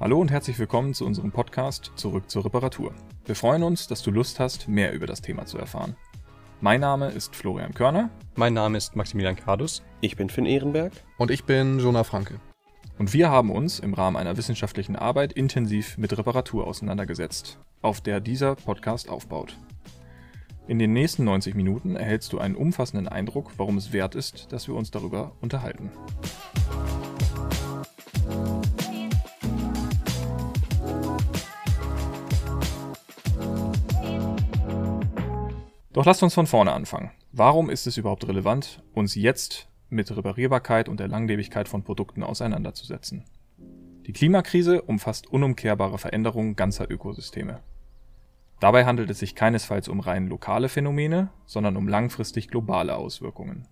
Hallo und herzlich willkommen zu unserem Podcast Zurück zur Reparatur. Wir freuen uns, dass du Lust hast, mehr über das Thema zu erfahren. Mein Name ist Florian Körner. Mein Name ist Maximilian Kardus. Ich bin Finn Ehrenberg. Und ich bin Jonah Franke. Und wir haben uns im Rahmen einer wissenschaftlichen Arbeit intensiv mit Reparatur auseinandergesetzt, auf der dieser Podcast aufbaut. In den nächsten 90 Minuten erhältst du einen umfassenden Eindruck, warum es wert ist, dass wir uns darüber unterhalten. Doch lasst uns von vorne anfangen. Warum ist es überhaupt relevant, uns jetzt mit Reparierbarkeit und der Langlebigkeit von Produkten auseinanderzusetzen? Die Klimakrise umfasst unumkehrbare Veränderungen ganzer Ökosysteme. Dabei handelt es sich keinesfalls um rein lokale Phänomene, sondern um langfristig globale Auswirkungen.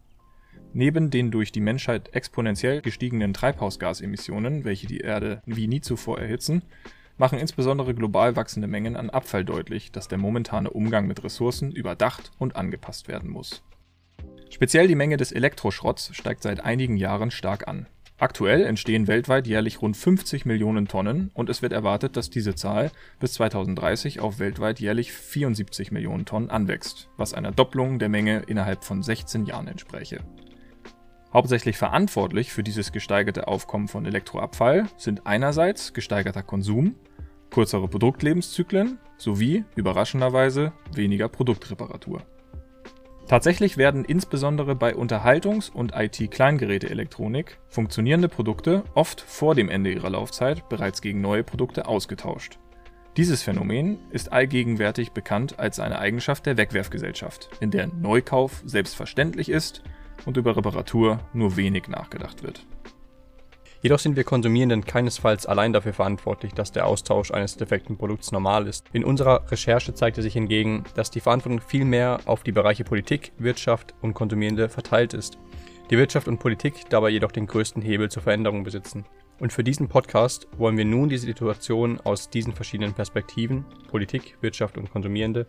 Neben den durch die Menschheit exponentiell gestiegenen Treibhausgasemissionen, welche die Erde wie nie zuvor erhitzen, machen insbesondere global wachsende Mengen an Abfall deutlich, dass der momentane Umgang mit Ressourcen überdacht und angepasst werden muss. Speziell die Menge des Elektroschrotts steigt seit einigen Jahren stark an. Aktuell entstehen weltweit jährlich rund 50 Millionen Tonnen und es wird erwartet, dass diese Zahl bis 2030 auf weltweit jährlich 74 Millionen Tonnen anwächst, was einer Doppelung der Menge innerhalb von 16 Jahren entspräche. Hauptsächlich verantwortlich für dieses gesteigerte Aufkommen von Elektroabfall sind einerseits gesteigerter Konsum kürzere Produktlebenszyklen sowie, überraschenderweise, weniger Produktreparatur. Tatsächlich werden insbesondere bei Unterhaltungs- und IT-Kleingeräteelektronik funktionierende Produkte oft vor dem Ende ihrer Laufzeit bereits gegen neue Produkte ausgetauscht. Dieses Phänomen ist allgegenwärtig bekannt als eine Eigenschaft der Wegwerfgesellschaft, in der Neukauf selbstverständlich ist und über Reparatur nur wenig nachgedacht wird. Jedoch sind wir Konsumierenden keinesfalls allein dafür verantwortlich, dass der Austausch eines defekten Produkts normal ist. In unserer Recherche zeigte sich hingegen, dass die Verantwortung vielmehr auf die Bereiche Politik, Wirtschaft und Konsumierende verteilt ist. Die Wirtschaft und Politik dabei jedoch den größten Hebel zur Veränderung besitzen. Und für diesen Podcast wollen wir nun die Situation aus diesen verschiedenen Perspektiven, Politik, Wirtschaft und Konsumierende,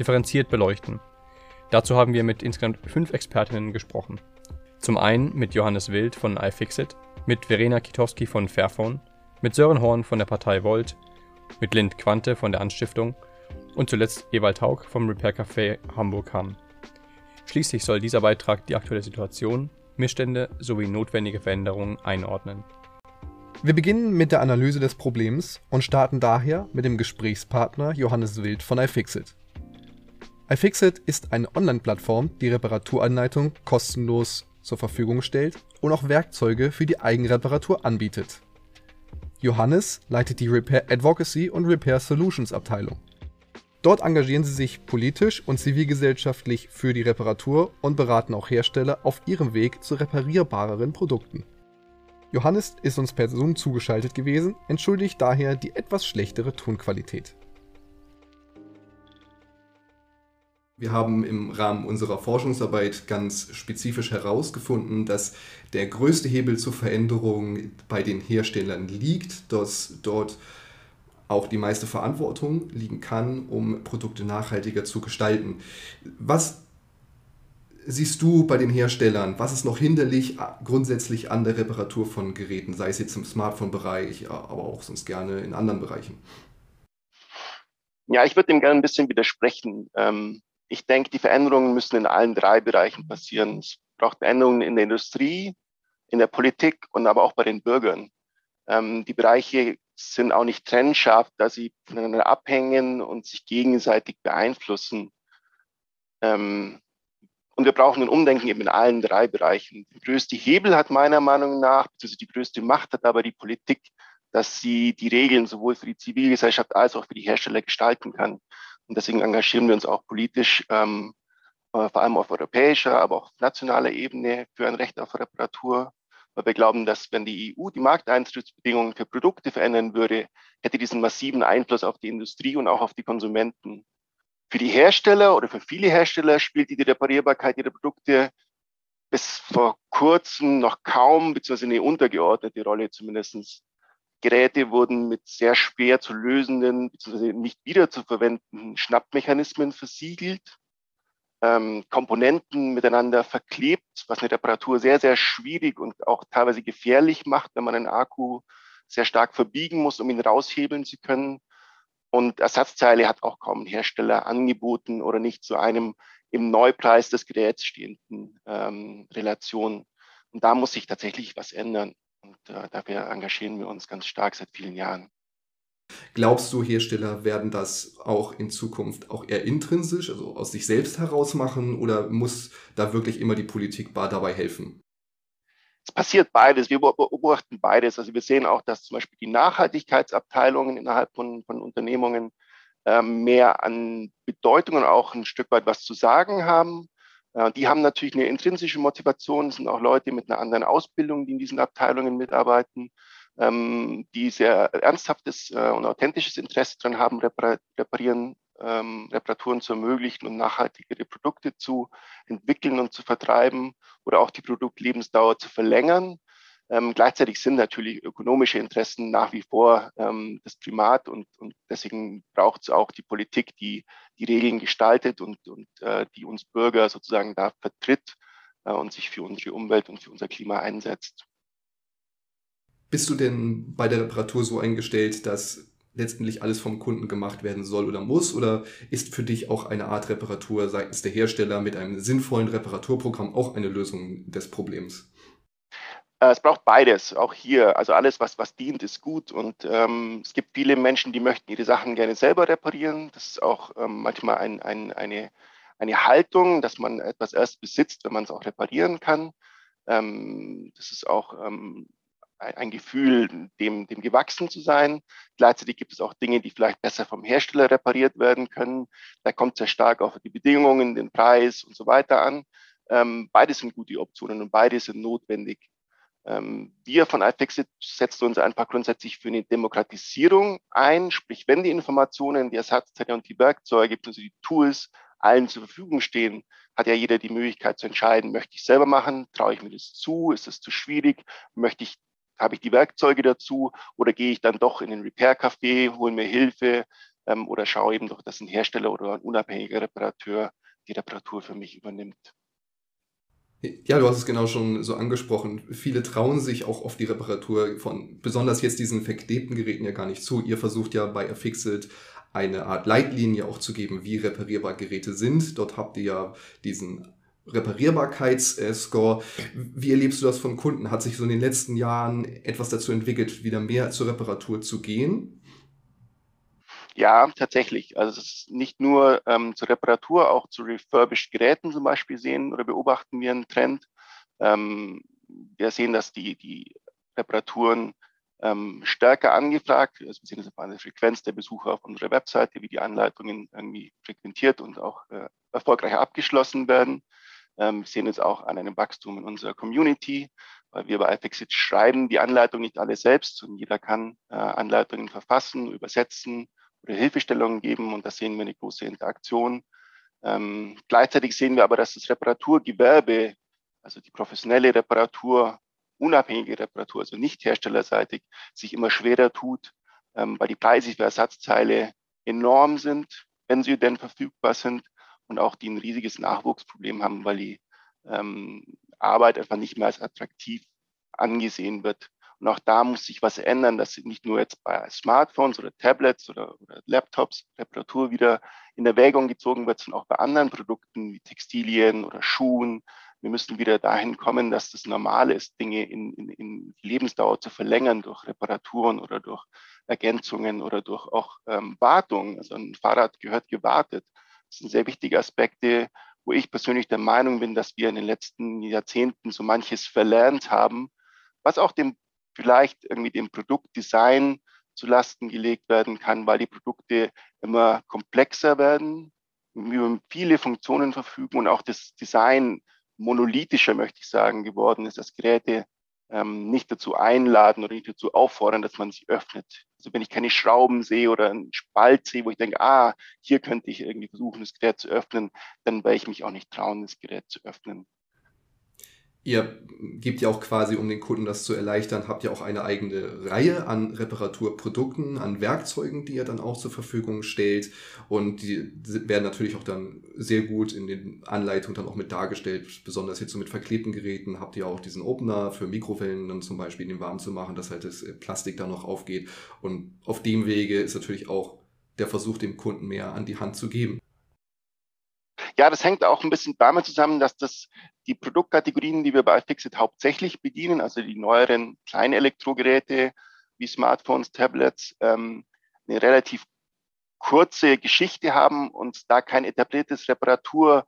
differenziert beleuchten. Dazu haben wir mit insgesamt fünf Expertinnen gesprochen. Zum einen mit Johannes Wild von iFixit, mit Verena Kitowski von Fairphone, mit Sören Horn von der Partei Volt, mit Lind Quante von der Anstiftung und zuletzt Ewald Haug vom Repair Café Hamburg-Hamm. Schließlich soll dieser Beitrag die aktuelle Situation, Missstände sowie notwendige Veränderungen einordnen. Wir beginnen mit der Analyse des Problems und starten daher mit dem Gesprächspartner Johannes Wild von iFixit. iFixit ist eine Online-Plattform, die Reparaturanleitung kostenlos zur Verfügung stellt und auch Werkzeuge für die Eigenreparatur anbietet. Johannes leitet die Repair Advocacy und Repair Solutions Abteilung. Dort engagieren sie sich politisch und zivilgesellschaftlich für die Reparatur und beraten auch Hersteller auf ihrem Weg zu reparierbareren Produkten. Johannes ist uns per Zoom zugeschaltet gewesen, entschuldigt daher die etwas schlechtere Tonqualität. Wir haben im Rahmen unserer Forschungsarbeit ganz spezifisch herausgefunden, dass der größte Hebel zur Veränderung bei den Herstellern liegt, dass dort auch die meiste Verantwortung liegen kann, um Produkte nachhaltiger zu gestalten. Was siehst du bei den Herstellern? Was ist noch hinderlich grundsätzlich an der Reparatur von Geräten, sei es jetzt im Smartphone-Bereich, aber auch sonst gerne in anderen Bereichen? Ja, ich würde dem gerne ein bisschen widersprechen. Ähm, ich denke, die Veränderungen müssen in allen drei Bereichen passieren. Es braucht Veränderungen in der Industrie, in der Politik und aber auch bei den Bürgern. Ähm, die Bereiche sind auch nicht trennscharf, da sie voneinander abhängen und sich gegenseitig beeinflussen. Ähm, und wir brauchen ein Umdenken eben in allen drei Bereichen. Der größte Hebel hat meiner Meinung nach, beziehungsweise die größte Macht hat aber die Politik, dass sie die Regeln sowohl für die Zivilgesellschaft als auch für die Hersteller gestalten kann. Und deswegen engagieren wir uns auch politisch, ähm, äh, vor allem auf europäischer, aber auch nationaler Ebene für ein Recht auf Reparatur, weil wir glauben, dass wenn die EU die Markteintrittsbedingungen für Produkte verändern würde, hätte diesen massiven Einfluss auf die Industrie und auch auf die Konsumenten. Für die Hersteller oder für viele Hersteller spielt die Reparierbarkeit ihrer Produkte bis vor kurzem noch kaum, beziehungsweise eine untergeordnete Rolle zumindestens. Geräte wurden mit sehr schwer zu lösenden bzw. nicht wieder zu verwendenden Schnappmechanismen versiegelt, ähm, Komponenten miteinander verklebt, was eine Reparatur sehr, sehr schwierig und auch teilweise gefährlich macht, wenn man einen Akku sehr stark verbiegen muss, um ihn raushebeln zu können. Und Ersatzteile hat auch kaum ein Hersteller angeboten oder nicht zu einem im Neupreis des Geräts stehenden ähm, Relation. Und da muss sich tatsächlich was ändern. Und äh, dafür engagieren wir uns ganz stark seit vielen Jahren. Glaubst du, Hersteller werden das auch in Zukunft auch eher intrinsisch, also aus sich selbst heraus machen, oder muss da wirklich immer die Politik dabei helfen? Es passiert beides. Wir beobachten beides. Also wir sehen auch, dass zum Beispiel die Nachhaltigkeitsabteilungen innerhalb von, von Unternehmungen ähm, mehr an Bedeutung und auch ein Stück weit was zu sagen haben. Äh, die haben natürlich eine intrinsische Motivation, es sind auch Leute mit einer anderen Ausbildung, die in diesen Abteilungen mitarbeiten ähm, die sehr ernsthaftes äh, und authentisches Interesse daran haben, reparieren, ähm, Reparaturen zu ermöglichen und nachhaltigere Produkte zu entwickeln und zu vertreiben oder auch die Produktlebensdauer zu verlängern. Ähm, gleichzeitig sind natürlich ökonomische Interessen nach wie vor ähm, das Primat und, und deswegen braucht es auch die Politik, die die Regeln gestaltet und, und äh, die uns Bürger sozusagen da vertritt äh, und sich für unsere Umwelt und für unser Klima einsetzt. Bist du denn bei der Reparatur so eingestellt, dass letztendlich alles vom Kunden gemacht werden soll oder muss? Oder ist für dich auch eine Art Reparatur seitens der Hersteller mit einem sinnvollen Reparaturprogramm auch eine Lösung des Problems? Äh, es braucht beides, auch hier. Also alles, was, was dient, ist gut. Und ähm, es gibt viele Menschen, die möchten ihre Sachen gerne selber reparieren. Das ist auch ähm, manchmal ein, ein, eine, eine Haltung, dass man etwas erst besitzt, wenn man es auch reparieren kann. Ähm, das ist auch ähm, ein Gefühl, dem, dem gewachsen zu sein. Gleichzeitig gibt es auch Dinge, die vielleicht besser vom Hersteller repariert werden können. Da kommt sehr stark auf die Bedingungen, den Preis und so weiter an. Ähm, beide sind gute Optionen und beide sind notwendig. Ähm, wir von iFixit setzen uns einfach grundsätzlich für eine Demokratisierung ein, sprich, wenn die Informationen, die Ersatzteile und die Werkzeuge, also die Tools allen zur Verfügung stehen, hat ja jeder die Möglichkeit zu entscheiden, möchte ich selber machen, traue ich mir das zu, ist es zu schwierig, möchte ich habe ich die Werkzeuge dazu oder gehe ich dann doch in den Repair-Café, hole mir Hilfe ähm, oder schaue eben doch, dass ein Hersteller oder ein unabhängiger Reparateur die Reparatur für mich übernimmt. Ja, du hast es genau schon so angesprochen. Viele trauen sich auch auf die Reparatur von besonders jetzt diesen verklebten Geräten ja gar nicht zu. Ihr versucht ja bei Affixit eine Art Leitlinie auch zu geben, wie reparierbar Geräte sind. Dort habt ihr ja diesen Reparierbarkeitsscore. Wie erlebst du das von Kunden? Hat sich so in den letzten Jahren etwas dazu entwickelt, wieder mehr zur Reparatur zu gehen? Ja, tatsächlich. Also es ist nicht nur ähm, zur Reparatur, auch zu refurbished Geräten zum Beispiel sehen oder beobachten wir einen Trend. Ähm, wir sehen, dass die, die Reparaturen ähm, stärker angefragt. Also wir sehen das an der Frequenz der Besucher auf unserer Webseite, wie die Anleitungen irgendwie frequentiert und auch äh, erfolgreich abgeschlossen werden. Ähm, wir sehen es auch an einem Wachstum in unserer Community, weil wir bei iFixit schreiben die Anleitung nicht alle selbst und jeder kann äh, Anleitungen verfassen, übersetzen Hilfestellungen geben und da sehen wir eine große Interaktion. Ähm, gleichzeitig sehen wir aber, dass das Reparaturgewerbe, also die professionelle Reparatur, unabhängige Reparatur, also nicht herstellerseitig, sich immer schwerer tut, ähm, weil die Preise für Ersatzteile enorm sind, wenn sie denn verfügbar sind und auch die ein riesiges Nachwuchsproblem haben, weil die ähm, Arbeit einfach nicht mehr als attraktiv angesehen wird. Und auch da muss sich was ändern, dass nicht nur jetzt bei Smartphones oder Tablets oder, oder Laptops Reparatur wieder in Erwägung gezogen wird, sondern auch bei anderen Produkten wie Textilien oder Schuhen. Wir müssen wieder dahin kommen, dass das normal ist, Dinge in, in, in Lebensdauer zu verlängern durch Reparaturen oder durch Ergänzungen oder durch auch ähm, Wartung. Also ein Fahrrad gehört gewartet. Das sind sehr wichtige Aspekte, wo ich persönlich der Meinung bin, dass wir in den letzten Jahrzehnten so manches verlernt haben, was auch dem vielleicht irgendwie dem Produktdesign zu Lasten gelegt werden kann, weil die Produkte immer komplexer werden, über viele Funktionen verfügen und auch das Design monolithischer, möchte ich sagen, geworden ist, dass Geräte ähm, nicht dazu einladen oder nicht dazu auffordern, dass man sich öffnet. Also wenn ich keine Schrauben sehe oder einen Spalt sehe, wo ich denke, ah, hier könnte ich irgendwie versuchen, das Gerät zu öffnen, dann werde ich mich auch nicht trauen, das Gerät zu öffnen. Ihr gebt ja auch quasi, um den Kunden das zu erleichtern, habt ihr auch eine eigene Reihe an Reparaturprodukten, an Werkzeugen, die ihr dann auch zur Verfügung stellt. Und die werden natürlich auch dann sehr gut in den Anleitungen dann auch mit dargestellt. Besonders jetzt so mit verklebten Geräten habt ihr auch diesen Opener für Mikrowellen dann zum Beispiel, den warm zu machen, dass halt das Plastik dann noch aufgeht. Und auf dem Wege ist natürlich auch der Versuch, dem Kunden mehr an die Hand zu geben. Ja, das hängt auch ein bisschen damit zusammen, dass das die Produktkategorien, die wir bei Fixit hauptsächlich bedienen, also die neueren kleinen Elektrogeräte wie Smartphones, Tablets, ähm, eine relativ kurze Geschichte haben und da kein etabliertes Reparatur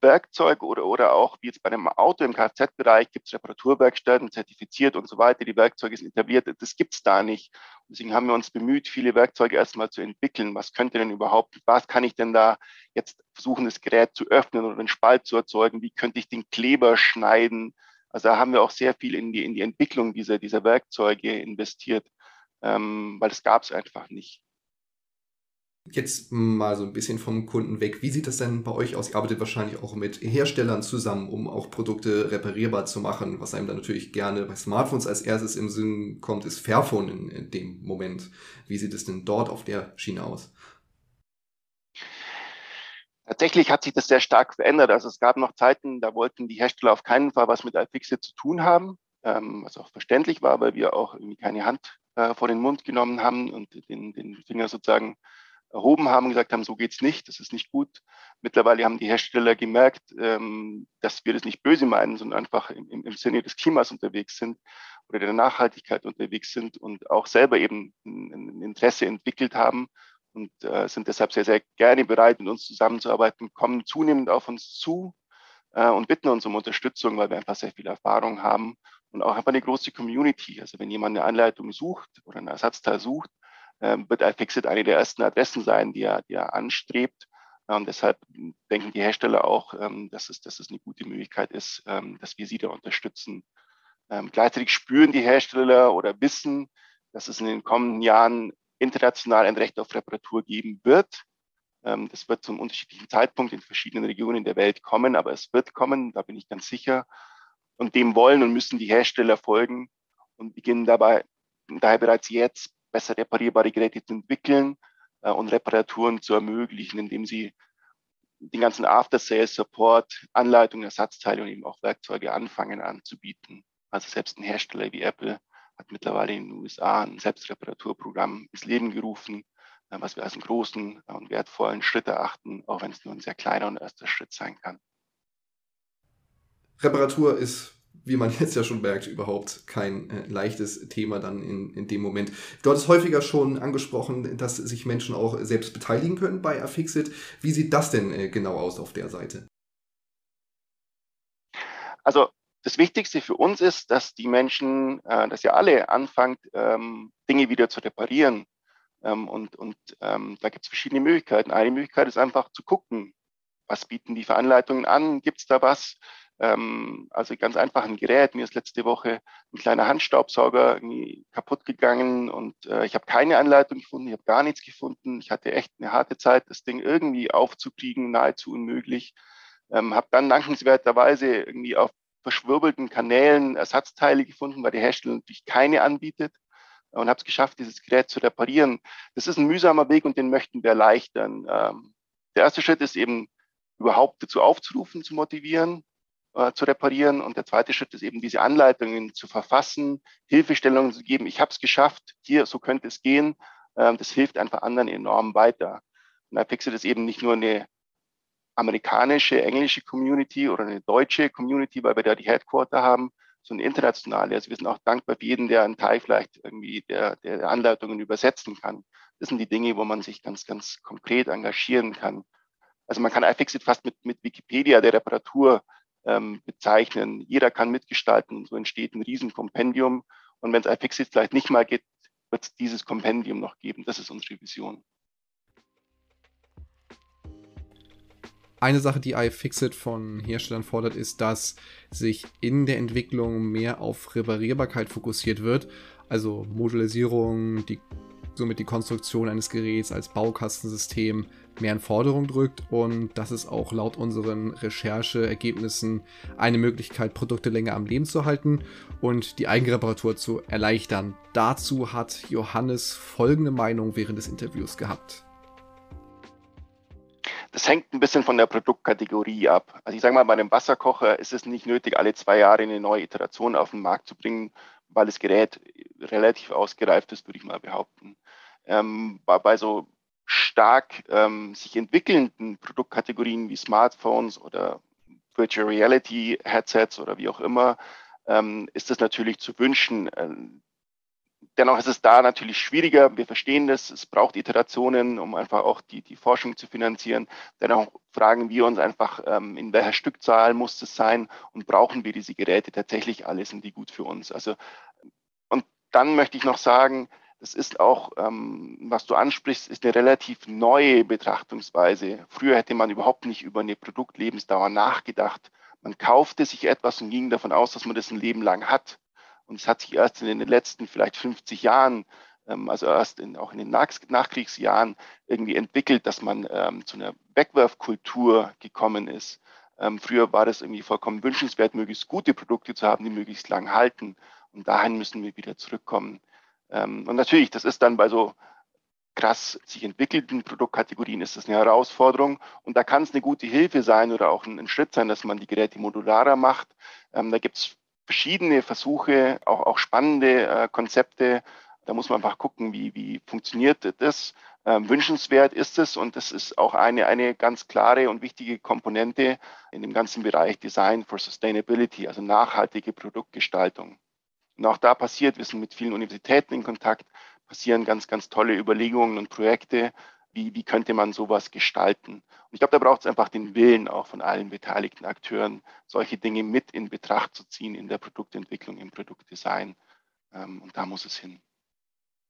Werkzeug oder, oder auch wie jetzt bei einem Auto im Kfz-Bereich gibt es Reparaturwerkstätten, zertifiziert und so weiter, die Werkzeuge sind etabliert, das gibt es da nicht. Deswegen haben wir uns bemüht, viele Werkzeuge erstmal zu entwickeln. Was könnte denn überhaupt, was kann ich denn da jetzt versuchen, das Gerät zu öffnen oder einen Spalt zu erzeugen? Wie könnte ich den Kleber schneiden? Also da haben wir auch sehr viel in die, in die Entwicklung dieser, dieser Werkzeuge investiert, ähm, weil das gab es einfach nicht. Jetzt mal so ein bisschen vom Kunden weg. Wie sieht das denn bei euch aus? Ihr arbeitet wahrscheinlich auch mit Herstellern zusammen, um auch Produkte reparierbar zu machen. Was einem dann natürlich gerne bei Smartphones als erstes im Sinn kommt, ist Fairphone in, in dem Moment. Wie sieht es denn dort auf der Schiene aus? Tatsächlich hat sich das sehr stark verändert. Also es gab noch Zeiten, da wollten die Hersteller auf keinen Fall was mit iFixit zu tun haben, ähm, was auch verständlich war, weil wir auch irgendwie keine Hand äh, vor den Mund genommen haben und den, den Finger sozusagen erhoben haben, gesagt haben, so geht's nicht, das ist nicht gut. Mittlerweile haben die Hersteller gemerkt, ähm, dass wir das nicht böse meinen, sondern einfach im, im, Sinne des Klimas unterwegs sind oder der Nachhaltigkeit unterwegs sind und auch selber eben ein, ein Interesse entwickelt haben und äh, sind deshalb sehr, sehr gerne bereit, mit uns zusammenzuarbeiten, kommen zunehmend auf uns zu äh, und bitten uns um Unterstützung, weil wir einfach sehr viel Erfahrung haben und auch einfach eine große Community. Also wenn jemand eine Anleitung sucht oder ein Ersatzteil sucht, wird iFixit eine der ersten Adressen sein, die er, die er anstrebt. Und deshalb denken die Hersteller auch, ähm, dass, es, dass es eine gute Möglichkeit ist, ähm, dass wir sie da unterstützen. gleichzeitig spüren die Hersteller oder wissen, dass es in den kommenden Jahren international ein Recht auf Reparatur geben wird. das wird zum unterschiedlichen Zeitpunkt in verschiedenen Regionen der Welt kommen, aber es wird kommen, da bin ich ganz sicher. Und dem wollen und müssen die Hersteller folgen und beginnen dabei daher bereits jetzt besser reparierbare Geräte zu entwickeln äh, und Reparaturen zu ermöglichen, indem sie den ganzen After-Sales-Support, Anleitungen, Ersatzteile und eben auch Werkzeuge anfangen anzubieten. Also selbst ein Hersteller wie Apple hat mittlerweile in den USA ein Selbstreparaturprogramm ins Leben gerufen, äh, was wir als einen großen und wertvollen Schritt erachten, auch wenn es nur ein sehr kleiner und erster Schritt sein kann. Reparatur ist wie man jetzt ja schon merkt, überhaupt kein äh, leichtes Thema dann in, in dem Moment. Dort ist häufiger schon angesprochen, dass sich Menschen auch selbst beteiligen können bei Affixit. Wie sieht das denn äh, genau aus auf der Seite? Also das Wichtigste für uns ist, dass die Menschen, äh, dass ihr alle anfangt, ähm, Dinge wieder zu reparieren. Ähm, und und ähm, da gibt es verschiedene Möglichkeiten. Eine Möglichkeit ist einfach zu gucken, was bieten die Veranleitungen an, gibt es da was? Ähm, also ganz einfach ein Gerät. Mir ist letzte Woche ein kleiner Handstaubsauger kaputt gegangen und äh, ich habe keine Anleitung gefunden, ich habe gar nichts gefunden. Ich hatte echt eine harte Zeit, das Ding irgendwie aufzukriegen, nahezu unmöglich. Ähm, habe dann dankenswerterweise irgendwie auf verschwirbelten Kanälen Ersatzteile gefunden, weil der Hersteller natürlich keine anbietet und habe es geschafft, dieses Gerät zu reparieren. Das ist ein mühsamer Weg und den möchten wir erleichtern. Ähm, der erste Schritt ist eben überhaupt dazu aufzurufen, zu motivieren, äh, zu reparieren. Und der zweite Schritt ist eben diese Anleitungen zu verfassen, Hilfestellungen zu geben. Ich habe es geschafft, hier, so könnte es gehen. Ähm, das hilft einfach anderen enorm weiter. Und iFixit ist eben nicht nur eine amerikanische, englische Community oder eine deutsche Community, weil wir da die Headquarter haben, sondern internationale. Also wir sind auch dankbar für jeden, der einen Teil vielleicht irgendwie der, der Anleitungen übersetzen kann. Das sind die Dinge, wo man sich ganz, ganz konkret engagieren kann. Also man kann iFixit fast mit, mit Wikipedia der Reparatur ähm, bezeichnen. Jeder kann mitgestalten so entsteht ein Riesenkompendium. Und wenn es iFixit vielleicht nicht mal geht, wird es dieses Kompendium noch geben. Das ist unsere Vision. Eine Sache, die iFixit von Herstellern fordert, ist, dass sich in der Entwicklung mehr auf Reparierbarkeit fokussiert wird. Also Modularisierung, die somit die Konstruktion eines Geräts als Baukastensystem mehr in Forderung drückt und das ist auch laut unseren Rechercheergebnissen eine Möglichkeit, Produkte länger am Leben zu halten und die Eigenreparatur zu erleichtern. Dazu hat Johannes folgende Meinung während des Interviews gehabt. Das hängt ein bisschen von der Produktkategorie ab. Also ich sage mal, bei einem Wasserkocher ist es nicht nötig, alle zwei Jahre eine neue Iteration auf den Markt zu bringen, weil das Gerät relativ ausgereift ist, würde ich mal behaupten. Ähm, bei, bei so stark ähm, sich entwickelnden Produktkategorien wie Smartphones oder Virtual Reality Headsets oder wie auch immer, ähm, ist es natürlich zu wünschen. Ähm, dennoch ist es da natürlich schwieriger. Wir verstehen das. Es braucht Iterationen, um einfach auch die, die Forschung zu finanzieren. Dennoch fragen wir uns einfach, ähm, in welcher Stückzahl muss es sein und brauchen wir diese Geräte tatsächlich alle? Sind die gut für uns? Also, und dann möchte ich noch sagen, das ist auch, ähm, was du ansprichst, ist eine relativ neue Betrachtungsweise. Früher hätte man überhaupt nicht über eine Produktlebensdauer nachgedacht. Man kaufte sich etwas und ging davon aus, dass man das ein Leben lang hat. Und es hat sich erst in den letzten vielleicht 50 Jahren, ähm, also erst in, auch in den Nach Nachkriegsjahren irgendwie entwickelt, dass man ähm, zu einer Wegwerfkultur gekommen ist. Ähm, früher war das irgendwie vollkommen wünschenswert, möglichst gute Produkte zu haben, die möglichst lang halten. Und dahin müssen wir wieder zurückkommen. Ähm, und natürlich, das ist dann bei so krass sich entwickelten Produktkategorien ist das eine Herausforderung. Und da kann es eine gute Hilfe sein oder auch ein, ein Schritt sein, dass man die Geräte modularer macht. Ähm, da gibt es verschiedene Versuche, auch, auch spannende äh, Konzepte. Da muss man einfach gucken, wie, wie funktioniert das. Ähm, wünschenswert ist es und das ist auch eine, eine ganz klare und wichtige Komponente in dem ganzen Bereich Design for Sustainability, also nachhaltige Produktgestaltung. Und auch da passiert, wir sind mit vielen Universitäten in Kontakt, passieren ganz, ganz tolle Überlegungen und Projekte, wie, wie könnte man sowas gestalten. Und ich glaube, da braucht es einfach den Willen auch von allen beteiligten Akteuren, solche Dinge mit in Betracht zu ziehen in der Produktentwicklung, im Produktdesign. Ähm, und da muss es hin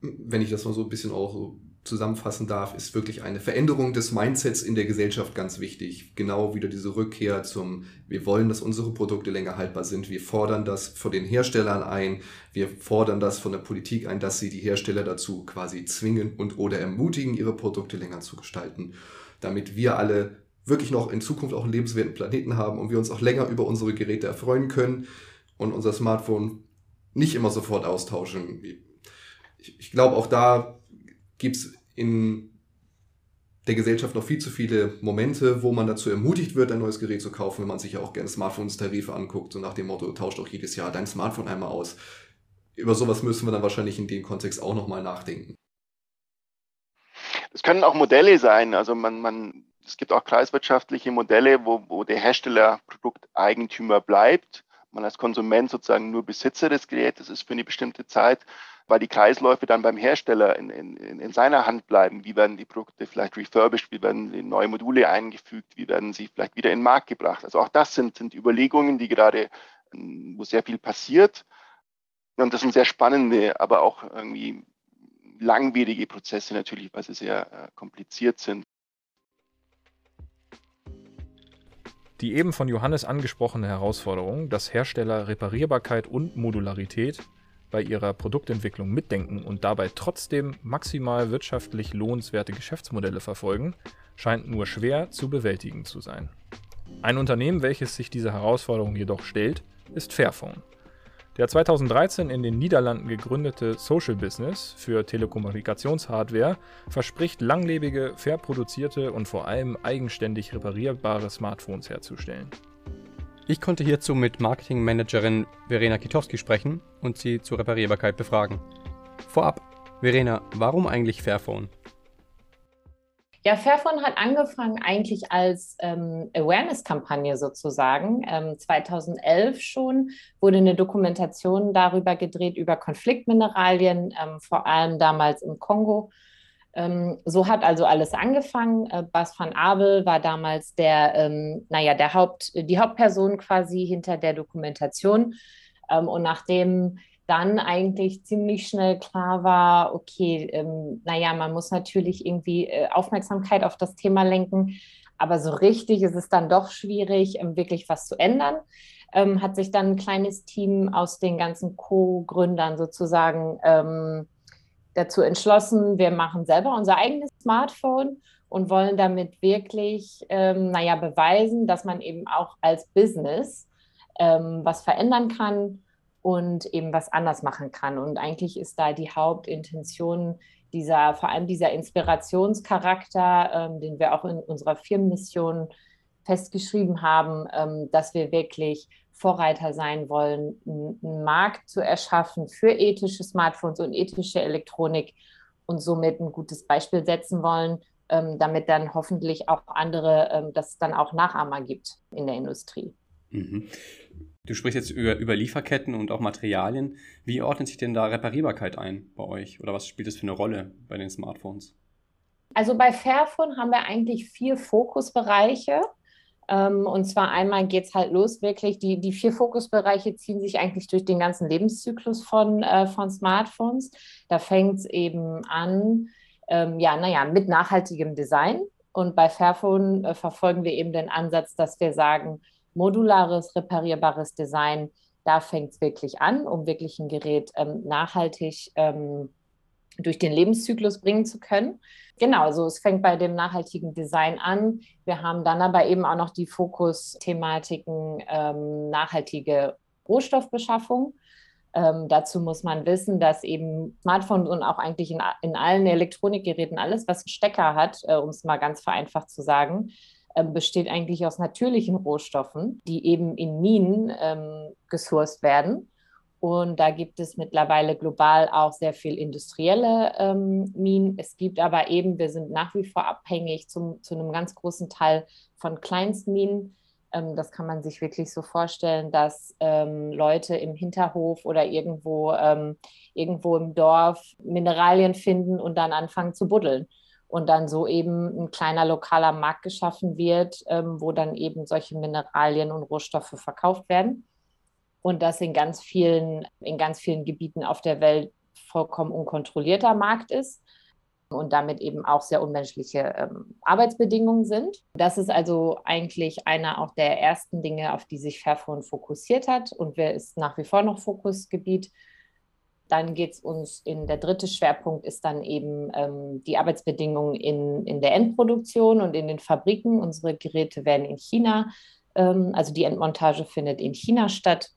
wenn ich das mal so ein bisschen auch so zusammenfassen darf, ist wirklich eine Veränderung des Mindsets in der Gesellschaft ganz wichtig. Genau wieder diese Rückkehr zum, wir wollen, dass unsere Produkte länger haltbar sind. Wir fordern das von den Herstellern ein. Wir fordern das von der Politik ein, dass sie die Hersteller dazu quasi zwingen und oder ermutigen, ihre Produkte länger zu gestalten, damit wir alle wirklich noch in Zukunft auch einen lebenswerten Planeten haben und wir uns auch länger über unsere Geräte erfreuen können und unser Smartphone nicht immer sofort austauschen ich, ich glaube, auch da gibt es in der Gesellschaft noch viel zu viele Momente, wo man dazu ermutigt wird, ein neues Gerät zu kaufen, wenn man sich ja auch gerne Smartphones-Tarife anguckt, so nach dem Motto, tauscht auch jedes Jahr dein Smartphone einmal aus. Über sowas müssen wir dann wahrscheinlich in dem Kontext auch nochmal nachdenken. Das können auch Modelle sein. Also man, man, es gibt auch kreiswirtschaftliche Modelle, wo, wo der Hersteller Produkteigentümer bleibt. Man als Konsument sozusagen nur Besitzer des Gerätes ist für eine bestimmte Zeit weil die Kreisläufe dann beim Hersteller in, in, in seiner Hand bleiben. Wie werden die Produkte vielleicht refurbished, wie werden neue Module eingefügt, wie werden sie vielleicht wieder in den Markt gebracht. Also auch das sind, sind Überlegungen, die gerade, ähm, wo sehr viel passiert. Und das sind sehr spannende, aber auch irgendwie langwierige Prozesse natürlich, weil sie sehr äh, kompliziert sind. Die eben von Johannes angesprochene Herausforderung, dass Hersteller Reparierbarkeit und Modularität bei ihrer Produktentwicklung mitdenken und dabei trotzdem maximal wirtschaftlich lohnenswerte Geschäftsmodelle verfolgen, scheint nur schwer zu bewältigen zu sein. Ein Unternehmen, welches sich dieser Herausforderung jedoch stellt, ist Fairphone. Der 2013 in den Niederlanden gegründete Social Business für Telekommunikationshardware verspricht langlebige, fair produzierte und vor allem eigenständig reparierbare Smartphones herzustellen. Ich konnte hierzu mit Marketingmanagerin Verena Kitowski sprechen und sie zur Reparierbarkeit befragen. Vorab, Verena, warum eigentlich Fairphone? Ja, Fairphone hat angefangen eigentlich als ähm, Awareness-Kampagne sozusagen. Ähm, 2011 schon wurde eine Dokumentation darüber gedreht, über Konfliktmineralien, ähm, vor allem damals im Kongo so hat also alles angefangen. Äh, Bas van Abel war damals der, ähm, naja, der Haupt, die Hauptperson quasi hinter der Dokumentation. Ähm, und nachdem dann eigentlich ziemlich schnell klar war, okay, ähm, naja, man muss natürlich irgendwie äh, Aufmerksamkeit auf das Thema lenken, aber so richtig ist es dann doch schwierig, ähm, wirklich was zu ändern. Ähm, hat sich dann ein kleines Team aus den ganzen Co-Gründern sozusagen ähm, dazu entschlossen, wir machen selber unser eigenes Smartphone und wollen damit wirklich, ähm, naja, beweisen, dass man eben auch als Business ähm, was verändern kann und eben was anders machen kann. Und eigentlich ist da die Hauptintention dieser, vor allem dieser Inspirationscharakter, ähm, den wir auch in unserer Firmenmission festgeschrieben haben, ähm, dass wir wirklich Vorreiter sein wollen, einen Markt zu erschaffen für ethische Smartphones und ethische Elektronik und somit ein gutes Beispiel setzen wollen, ähm, damit dann hoffentlich auch andere, ähm, dass es dann auch Nachahmer gibt in der Industrie. Mhm. Du sprichst jetzt über, über Lieferketten und auch Materialien. Wie ordnet sich denn da Reparierbarkeit ein bei euch? Oder was spielt das für eine Rolle bei den Smartphones? Also bei Fairphone haben wir eigentlich vier Fokusbereiche. Ähm, und zwar einmal geht es halt los, wirklich, die, die vier Fokusbereiche ziehen sich eigentlich durch den ganzen Lebenszyklus von, äh, von Smartphones. Da fängt es eben an, ähm, ja, naja, mit nachhaltigem Design. Und bei Fairphone äh, verfolgen wir eben den Ansatz, dass wir sagen, modulares, reparierbares Design, da fängt es wirklich an, um wirklich ein Gerät ähm, nachhaltig ähm, durch den Lebenszyklus bringen zu können. Genau, also es fängt bei dem nachhaltigen Design an. Wir haben dann aber eben auch noch die Fokusthematiken ähm, nachhaltige Rohstoffbeschaffung. Ähm, dazu muss man wissen, dass eben Smartphones und auch eigentlich in, in allen Elektronikgeräten alles, was einen Stecker hat, äh, um es mal ganz vereinfacht zu sagen, ähm, besteht eigentlich aus natürlichen Rohstoffen, die eben in Minen ähm, gesourced werden. Und da gibt es mittlerweile global auch sehr viel industrielle ähm, Minen. Es gibt aber eben, wir sind nach wie vor abhängig zum, zu einem ganz großen Teil von Kleinstminen. Ähm, das kann man sich wirklich so vorstellen, dass ähm, Leute im Hinterhof oder irgendwo, ähm, irgendwo im Dorf Mineralien finden und dann anfangen zu buddeln und dann so eben ein kleiner lokaler Markt geschaffen wird, ähm, wo dann eben solche Mineralien und Rohstoffe verkauft werden. Und das in ganz vielen, in ganz vielen Gebieten auf der Welt vollkommen unkontrollierter Markt ist und damit eben auch sehr unmenschliche ähm, Arbeitsbedingungen sind. Das ist also eigentlich einer auch der ersten Dinge, auf die sich Fairphone fokussiert hat und wer ist nach wie vor noch Fokusgebiet dann geht es uns in der dritte Schwerpunkt ist dann eben ähm, die Arbeitsbedingungen in, in der Endproduktion und in den Fabriken. Unsere Geräte werden in China, ähm, also die Endmontage findet in China statt.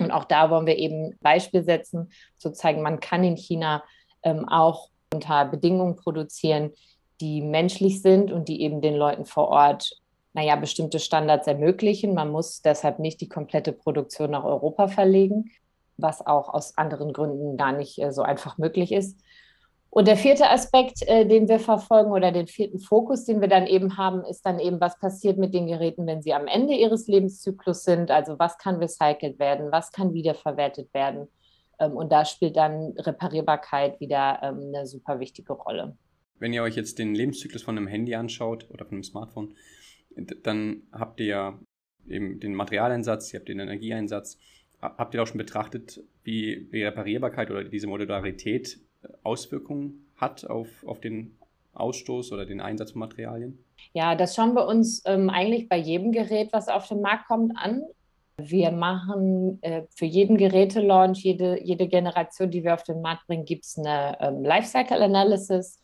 Und auch da wollen wir eben Beispiel setzen, zu zeigen, man kann in China ähm, auch unter Bedingungen produzieren, die menschlich sind und die eben den Leuten vor Ort, naja, bestimmte Standards ermöglichen. Man muss deshalb nicht die komplette Produktion nach Europa verlegen was auch aus anderen Gründen gar nicht äh, so einfach möglich ist. Und der vierte Aspekt, äh, den wir verfolgen oder den vierten Fokus, den wir dann eben haben, ist dann eben, was passiert mit den Geräten, wenn sie am Ende ihres Lebenszyklus sind. Also was kann recycelt werden, was kann wiederverwertet werden. Ähm, und da spielt dann Reparierbarkeit wieder ähm, eine super wichtige Rolle. Wenn ihr euch jetzt den Lebenszyklus von einem Handy anschaut oder von einem Smartphone, dann habt ihr ja eben den Materialeinsatz, ihr habt den Energieeinsatz Habt ihr auch schon betrachtet, wie, wie Reparierbarkeit oder diese Modularität Auswirkungen hat auf, auf den Ausstoß oder den Einsatz von Materialien? Ja, das schauen wir uns ähm, eigentlich bei jedem Gerät, was auf den Markt kommt, an. Wir machen äh, für jeden Gerätelaunch, jede, jede Generation, die wir auf den Markt bringen, gibt es eine ähm, Lifecycle Analysis,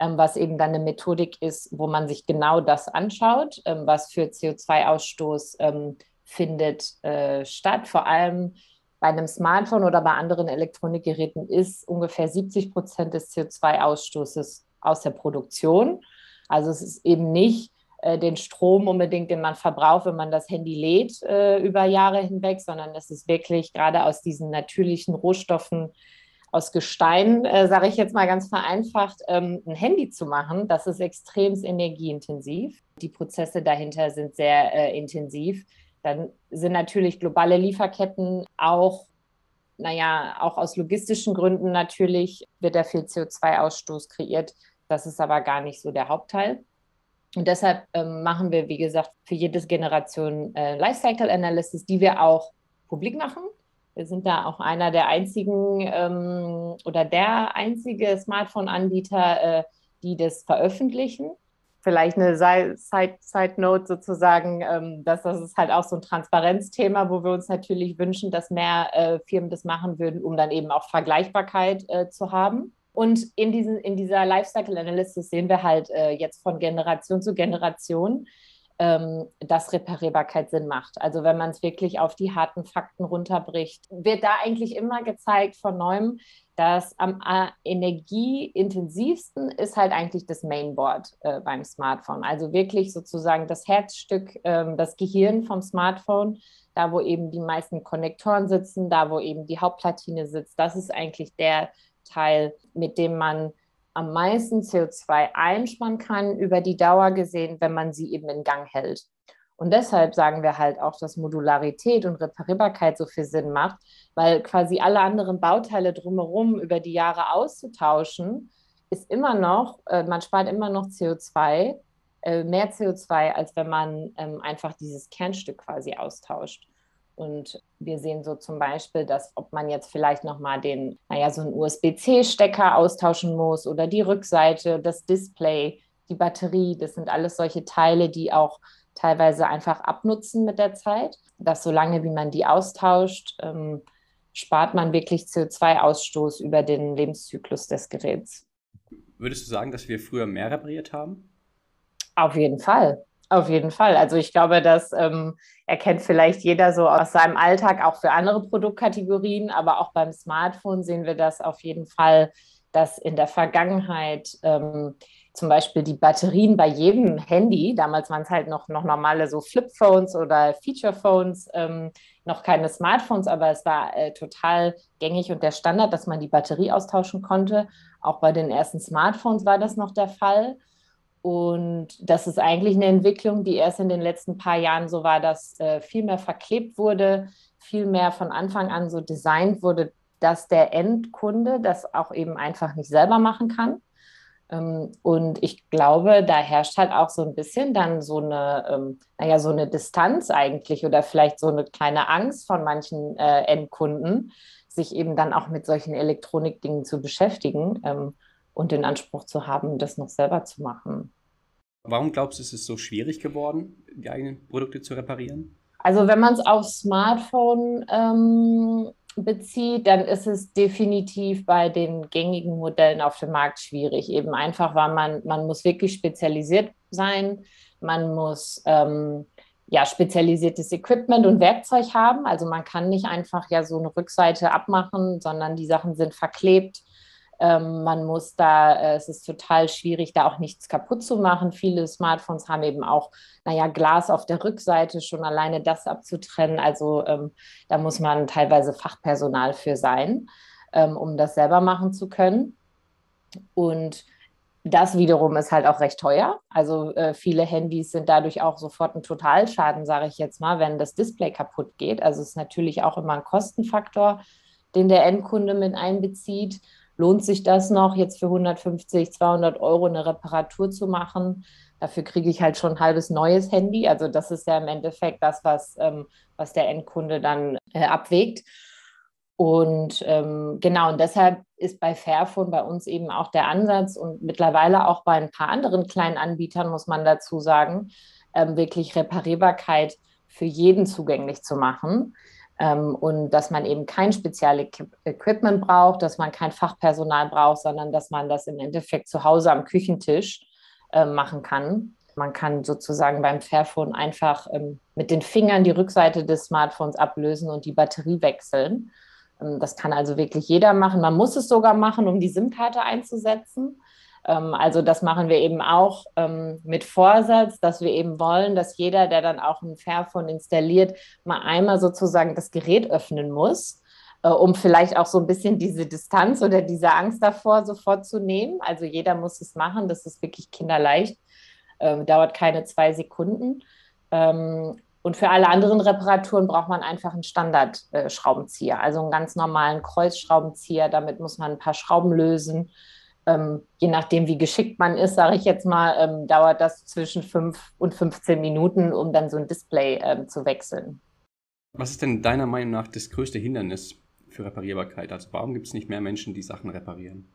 ähm, was eben dann eine Methodik ist, wo man sich genau das anschaut, ähm, was für CO2-Ausstoß ähm, findet äh, statt. Vor allem bei einem Smartphone oder bei anderen Elektronikgeräten ist ungefähr 70 Prozent des CO2-Ausstoßes aus der Produktion. Also es ist eben nicht äh, den Strom unbedingt, den man verbraucht, wenn man das Handy lädt äh, über Jahre hinweg, sondern es ist wirklich gerade aus diesen natürlichen Rohstoffen, aus Gestein, äh, sage ich jetzt mal ganz vereinfacht, ähm, ein Handy zu machen. Das ist extrem energieintensiv. Die Prozesse dahinter sind sehr äh, intensiv. Dann sind natürlich globale Lieferketten auch, naja, auch aus logistischen Gründen natürlich wird da viel CO2-Ausstoß kreiert. Das ist aber gar nicht so der Hauptteil. Und deshalb ähm, machen wir, wie gesagt, für jede Generation äh, Lifecycle Analysis, die wir auch publik machen. Wir sind da auch einer der einzigen ähm, oder der einzige Smartphone-Anbieter, äh, die das veröffentlichen vielleicht eine Side-Note sozusagen, ähm, dass das ist halt auch so ein Transparenzthema, wo wir uns natürlich wünschen, dass mehr äh, Firmen das machen würden, um dann eben auch Vergleichbarkeit äh, zu haben. Und in, diesen, in dieser Lifecycle Analysis sehen wir halt äh, jetzt von Generation zu Generation, ähm, dass Reparierbarkeit Sinn macht. Also wenn man es wirklich auf die harten Fakten runterbricht, wird da eigentlich immer gezeigt von neuem, dass am energieintensivsten ist halt eigentlich das Mainboard äh, beim Smartphone. Also wirklich sozusagen das Herzstück, ähm, das Gehirn vom Smartphone, da wo eben die meisten Konnektoren sitzen, da wo eben die Hauptplatine sitzt. Das ist eigentlich der Teil, mit dem man am meisten CO2 einsparen kann über die Dauer gesehen, wenn man sie eben in Gang hält. Und deshalb sagen wir halt auch, dass Modularität und Reparierbarkeit so viel Sinn macht, weil quasi alle anderen Bauteile drumherum über die Jahre auszutauschen, ist immer noch, äh, man spart immer noch CO2, äh, mehr CO2, als wenn man ähm, einfach dieses Kernstück quasi austauscht. Und wir sehen so zum Beispiel, dass ob man jetzt vielleicht nochmal den, naja, so einen USB-C-Stecker austauschen muss oder die Rückseite, das Display, die Batterie, das sind alles solche Teile, die auch teilweise einfach abnutzen mit der Zeit. Dass solange wie man die austauscht, ähm, spart man wirklich CO2-Ausstoß über den Lebenszyklus des Geräts. Würdest du sagen, dass wir früher mehr repariert haben? Auf jeden Fall. Auf jeden Fall. Also ich glaube, das ähm, erkennt vielleicht jeder so aus seinem Alltag, auch für andere Produktkategorien, aber auch beim Smartphone sehen wir das auf jeden Fall, dass in der Vergangenheit ähm, zum Beispiel die Batterien bei jedem Handy, damals waren es halt noch, noch normale so Flipphones oder Featurephones, ähm, noch keine Smartphones, aber es war äh, total gängig und der Standard, dass man die Batterie austauschen konnte. Auch bei den ersten Smartphones war das noch der Fall. Und das ist eigentlich eine Entwicklung, die erst in den letzten paar Jahren so war, dass äh, viel mehr verklebt wurde, viel mehr von Anfang an so designt wurde, dass der Endkunde das auch eben einfach nicht selber machen kann. Ähm, und ich glaube, da herrscht halt auch so ein bisschen dann so eine, ähm, naja, so eine Distanz eigentlich oder vielleicht so eine kleine Angst von manchen äh, Endkunden, sich eben dann auch mit solchen Elektronikdingen zu beschäftigen ähm, und den Anspruch zu haben, das noch selber zu machen. Warum glaubst du, ist es so schwierig geworden, die eigenen Produkte zu reparieren? Also wenn man es aufs Smartphone ähm, bezieht, dann ist es definitiv bei den gängigen Modellen auf dem Markt schwierig. Eben einfach, weil man, man muss wirklich spezialisiert sein, man muss ähm, ja spezialisiertes Equipment und Werkzeug haben. Also man kann nicht einfach ja so eine Rückseite abmachen, sondern die Sachen sind verklebt. Ähm, man muss da, äh, es ist total schwierig, da auch nichts kaputt zu machen. Viele Smartphones haben eben auch, naja, Glas auf der Rückseite, schon alleine das abzutrennen. Also ähm, da muss man teilweise Fachpersonal für sein, ähm, um das selber machen zu können. Und das wiederum ist halt auch recht teuer. Also äh, viele Handys sind dadurch auch sofort ein Totalschaden, sage ich jetzt mal, wenn das Display kaputt geht. Also es ist natürlich auch immer ein Kostenfaktor, den der Endkunde mit einbezieht lohnt sich das noch, jetzt für 150, 200 Euro eine Reparatur zu machen? Dafür kriege ich halt schon ein halbes neues Handy. Also das ist ja im Endeffekt das, was, ähm, was der Endkunde dann äh, abwägt. Und ähm, genau, und deshalb ist bei Fairphone bei uns eben auch der Ansatz und mittlerweile auch bei ein paar anderen kleinen Anbietern, muss man dazu sagen, ähm, wirklich Reparierbarkeit für jeden zugänglich zu machen. Ähm, und dass man eben kein Spezialequipment braucht, dass man kein Fachpersonal braucht, sondern dass man das im Endeffekt zu Hause am Küchentisch äh, machen kann. Man kann sozusagen beim Fairphone einfach ähm, mit den Fingern die Rückseite des Smartphones ablösen und die Batterie wechseln. Ähm, das kann also wirklich jeder machen. Man muss es sogar machen, um die SIM-Karte einzusetzen. Ähm, also das machen wir eben auch ähm, mit Vorsatz, dass wir eben wollen, dass jeder, der dann auch ein Fairphone installiert, mal einmal sozusagen das Gerät öffnen muss, äh, um vielleicht auch so ein bisschen diese Distanz oder diese Angst davor sofort zu nehmen. Also jeder muss es machen, das ist wirklich kinderleicht, ähm, dauert keine zwei Sekunden. Und für alle anderen Reparaturen braucht man einfach einen Standardschraubenzieher, also einen ganz normalen Kreuzschraubenzieher. Damit muss man ein paar Schrauben lösen ähm, je nachdem, wie geschickt man ist, sage ich jetzt mal, ähm, dauert das zwischen 5 und 15 Minuten, um dann so ein Display ähm, zu wechseln. Was ist denn deiner Meinung nach das größte Hindernis für Reparierbarkeit? Also warum gibt es nicht mehr Menschen, die Sachen reparieren?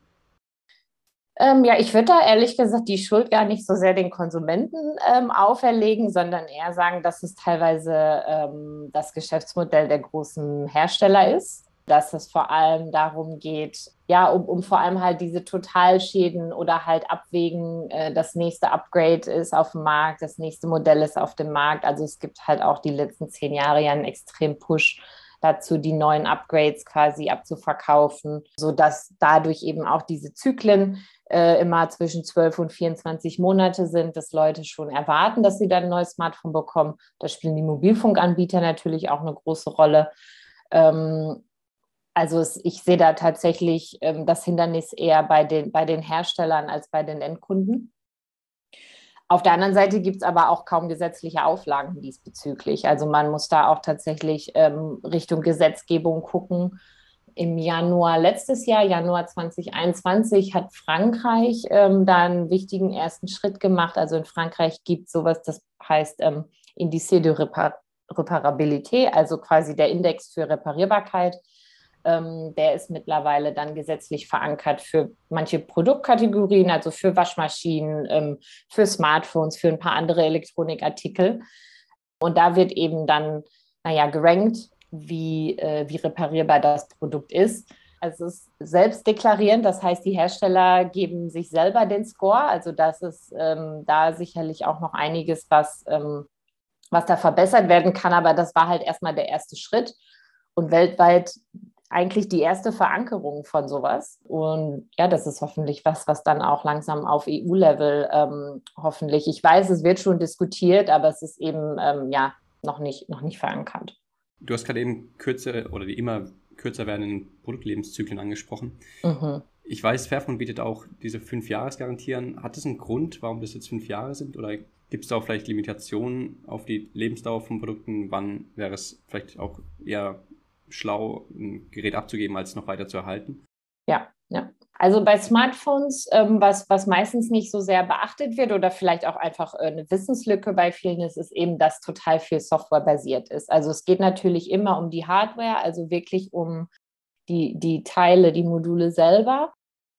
Ähm, ja, ich würde da ehrlich gesagt die Schuld gar nicht so sehr den Konsumenten ähm, auferlegen, sondern eher sagen, dass es teilweise ähm, das Geschäftsmodell der großen Hersteller ist dass es vor allem darum geht, ja, um, um vor allem halt diese Totalschäden oder halt abwägen, äh, das nächste Upgrade ist auf dem Markt, das nächste Modell ist auf dem Markt. Also es gibt halt auch die letzten zehn Jahre ja einen extremen Push dazu, die neuen Upgrades quasi abzuverkaufen, sodass dadurch eben auch diese Zyklen äh, immer zwischen 12 und 24 Monate sind, dass Leute schon erwarten, dass sie dann ein neues Smartphone bekommen. Da spielen die Mobilfunkanbieter natürlich auch eine große Rolle. Ähm, also es, ich sehe da tatsächlich ähm, das Hindernis eher bei den, bei den Herstellern als bei den Endkunden. Auf der anderen Seite gibt es aber auch kaum gesetzliche Auflagen diesbezüglich. Also man muss da auch tatsächlich ähm, Richtung Gesetzgebung gucken. Im Januar letztes Jahr, Januar 2021, hat Frankreich ähm, da einen wichtigen ersten Schritt gemacht. Also in Frankreich gibt es sowas, das heißt ähm, Indice de Repar Reparabilité, also quasi der Index für Reparierbarkeit ähm, der ist mittlerweile dann gesetzlich verankert für manche Produktkategorien, also für Waschmaschinen, ähm, für Smartphones, für ein paar andere Elektronikartikel. Und da wird eben dann, naja, gerankt, wie, äh, wie reparierbar das Produkt ist. Also es ist selbstdeklarierend, das heißt, die Hersteller geben sich selber den Score. Also das ist ähm, da sicherlich auch noch einiges, was, ähm, was da verbessert werden kann. Aber das war halt erstmal der erste Schritt. Und weltweit eigentlich die erste Verankerung von sowas. Und ja, das ist hoffentlich was, was dann auch langsam auf EU-Level ähm, hoffentlich, ich weiß, es wird schon diskutiert, aber es ist eben ähm, ja noch nicht, noch nicht verankert. Du hast gerade eben kürzer oder die immer kürzer werdenden Produktlebenszyklen angesprochen. Mhm. Ich weiß, Fairphone bietet auch diese fünf Jahresgarantien. Hat das einen Grund, warum das jetzt fünf Jahre sind? Oder gibt es da auch vielleicht Limitationen auf die Lebensdauer von Produkten? Wann wäre es vielleicht auch eher schlau, ein Gerät abzugeben, als noch weiter zu erhalten? Ja, ja. Also bei Smartphones, ähm, was, was meistens nicht so sehr beachtet wird oder vielleicht auch einfach äh, eine Wissenslücke bei vielen ist, ist eben, dass total viel Software basiert ist. Also es geht natürlich immer um die Hardware, also wirklich um die, die Teile, die Module selber.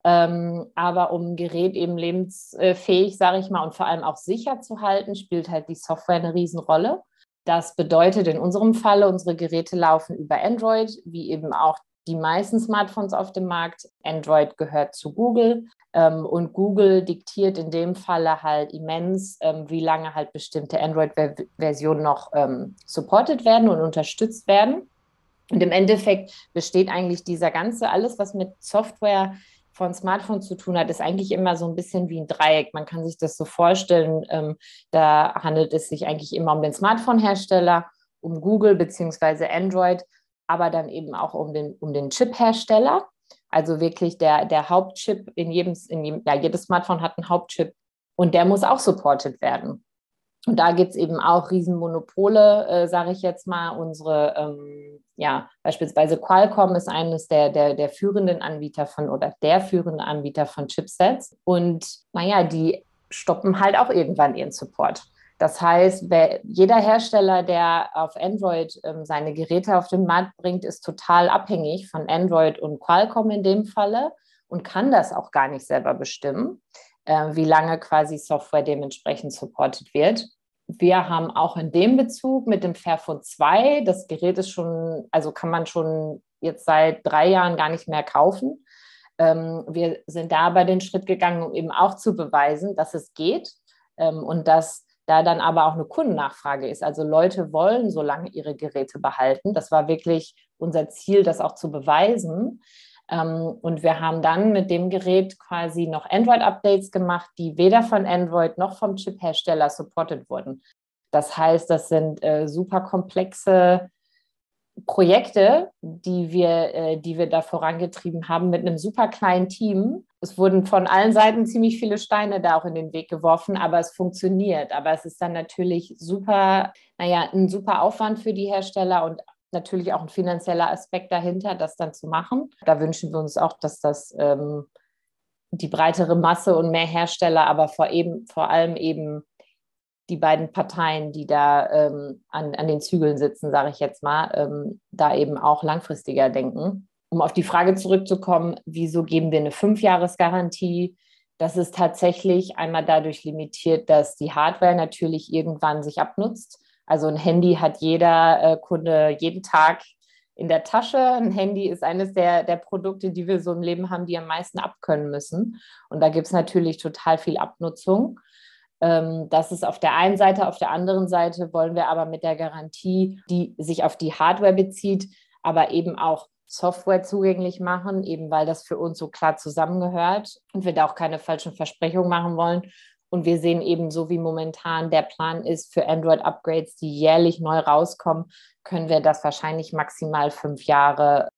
Ähm, aber um ein Gerät eben lebensfähig, sage ich mal, und vor allem auch sicher zu halten, spielt halt die Software eine Riesenrolle. Das bedeutet in unserem Falle, unsere Geräte laufen über Android, wie eben auch die meisten Smartphones auf dem Markt. Android gehört zu Google ähm, und Google diktiert in dem Falle halt immens, ähm, wie lange halt bestimmte Android-Versionen noch ähm, supported werden und unterstützt werden. Und im Endeffekt besteht eigentlich dieser ganze, alles, was mit Software von Smartphone zu tun hat, ist eigentlich immer so ein bisschen wie ein Dreieck. Man kann sich das so vorstellen, ähm, da handelt es sich eigentlich immer um den Smartphone-Hersteller, um Google bzw. Android, aber dann eben auch um den, um den Chip-Hersteller. Also wirklich der, der Hauptchip in jedem, in jedem, ja, jedes Smartphone hat einen Hauptchip und der muss auch supported werden. Und da gibt es eben auch Riesenmonopole, äh, sage ich jetzt mal. Unsere, ähm, ja, beispielsweise Qualcomm ist eines der, der, der führenden Anbieter von oder der führende Anbieter von Chipsets. Und naja, die stoppen halt auch irgendwann ihren Support. Das heißt, wer, jeder Hersteller, der auf Android ähm, seine Geräte auf den Markt bringt, ist total abhängig von Android und Qualcomm in dem Falle und kann das auch gar nicht selber bestimmen äh, wie lange quasi Software dementsprechend supported wird. Wir haben auch in dem Bezug mit dem Fairphone 2, das Gerät ist schon, also kann man schon jetzt seit drei Jahren gar nicht mehr kaufen. Ähm, wir sind da aber den Schritt gegangen, um eben auch zu beweisen, dass es geht ähm, und dass da dann aber auch eine Kundennachfrage ist. Also Leute wollen so lange ihre Geräte behalten. Das war wirklich unser Ziel, das auch zu beweisen. Ähm, und wir haben dann mit dem Gerät quasi noch Android-Updates gemacht, die weder von Android noch vom Chip-Hersteller supported wurden. Das heißt, das sind äh, super komplexe Projekte, die wir, äh, die wir da vorangetrieben haben mit einem super kleinen Team. Es wurden von allen Seiten ziemlich viele Steine da auch in den Weg geworfen, aber es funktioniert. Aber es ist dann natürlich super, naja, ein super Aufwand für die Hersteller und natürlich auch ein finanzieller Aspekt dahinter, das dann zu machen. Da wünschen wir uns auch, dass das ähm, die breitere Masse und mehr Hersteller, aber vor, eben, vor allem eben die beiden Parteien, die da ähm, an, an den Zügeln sitzen, sage ich jetzt mal, ähm, da eben auch langfristiger denken. Um auf die Frage zurückzukommen, wieso geben wir eine Fünfjahresgarantie? Das ist tatsächlich einmal dadurch limitiert, dass die Hardware natürlich irgendwann sich abnutzt. Also ein Handy hat jeder äh, Kunde jeden Tag in der Tasche. Ein Handy ist eines der, der Produkte, die wir so im Leben haben, die am meisten abkönnen müssen. Und da gibt es natürlich total viel Abnutzung. Ähm, das ist auf der einen Seite. Auf der anderen Seite wollen wir aber mit der Garantie, die sich auf die Hardware bezieht, aber eben auch Software zugänglich machen, eben weil das für uns so klar zusammengehört und wir da auch keine falschen Versprechungen machen wollen. Und wir sehen eben so, wie momentan der Plan ist für Android-Upgrades, die jährlich neu rauskommen, können wir das wahrscheinlich maximal fünf Jahre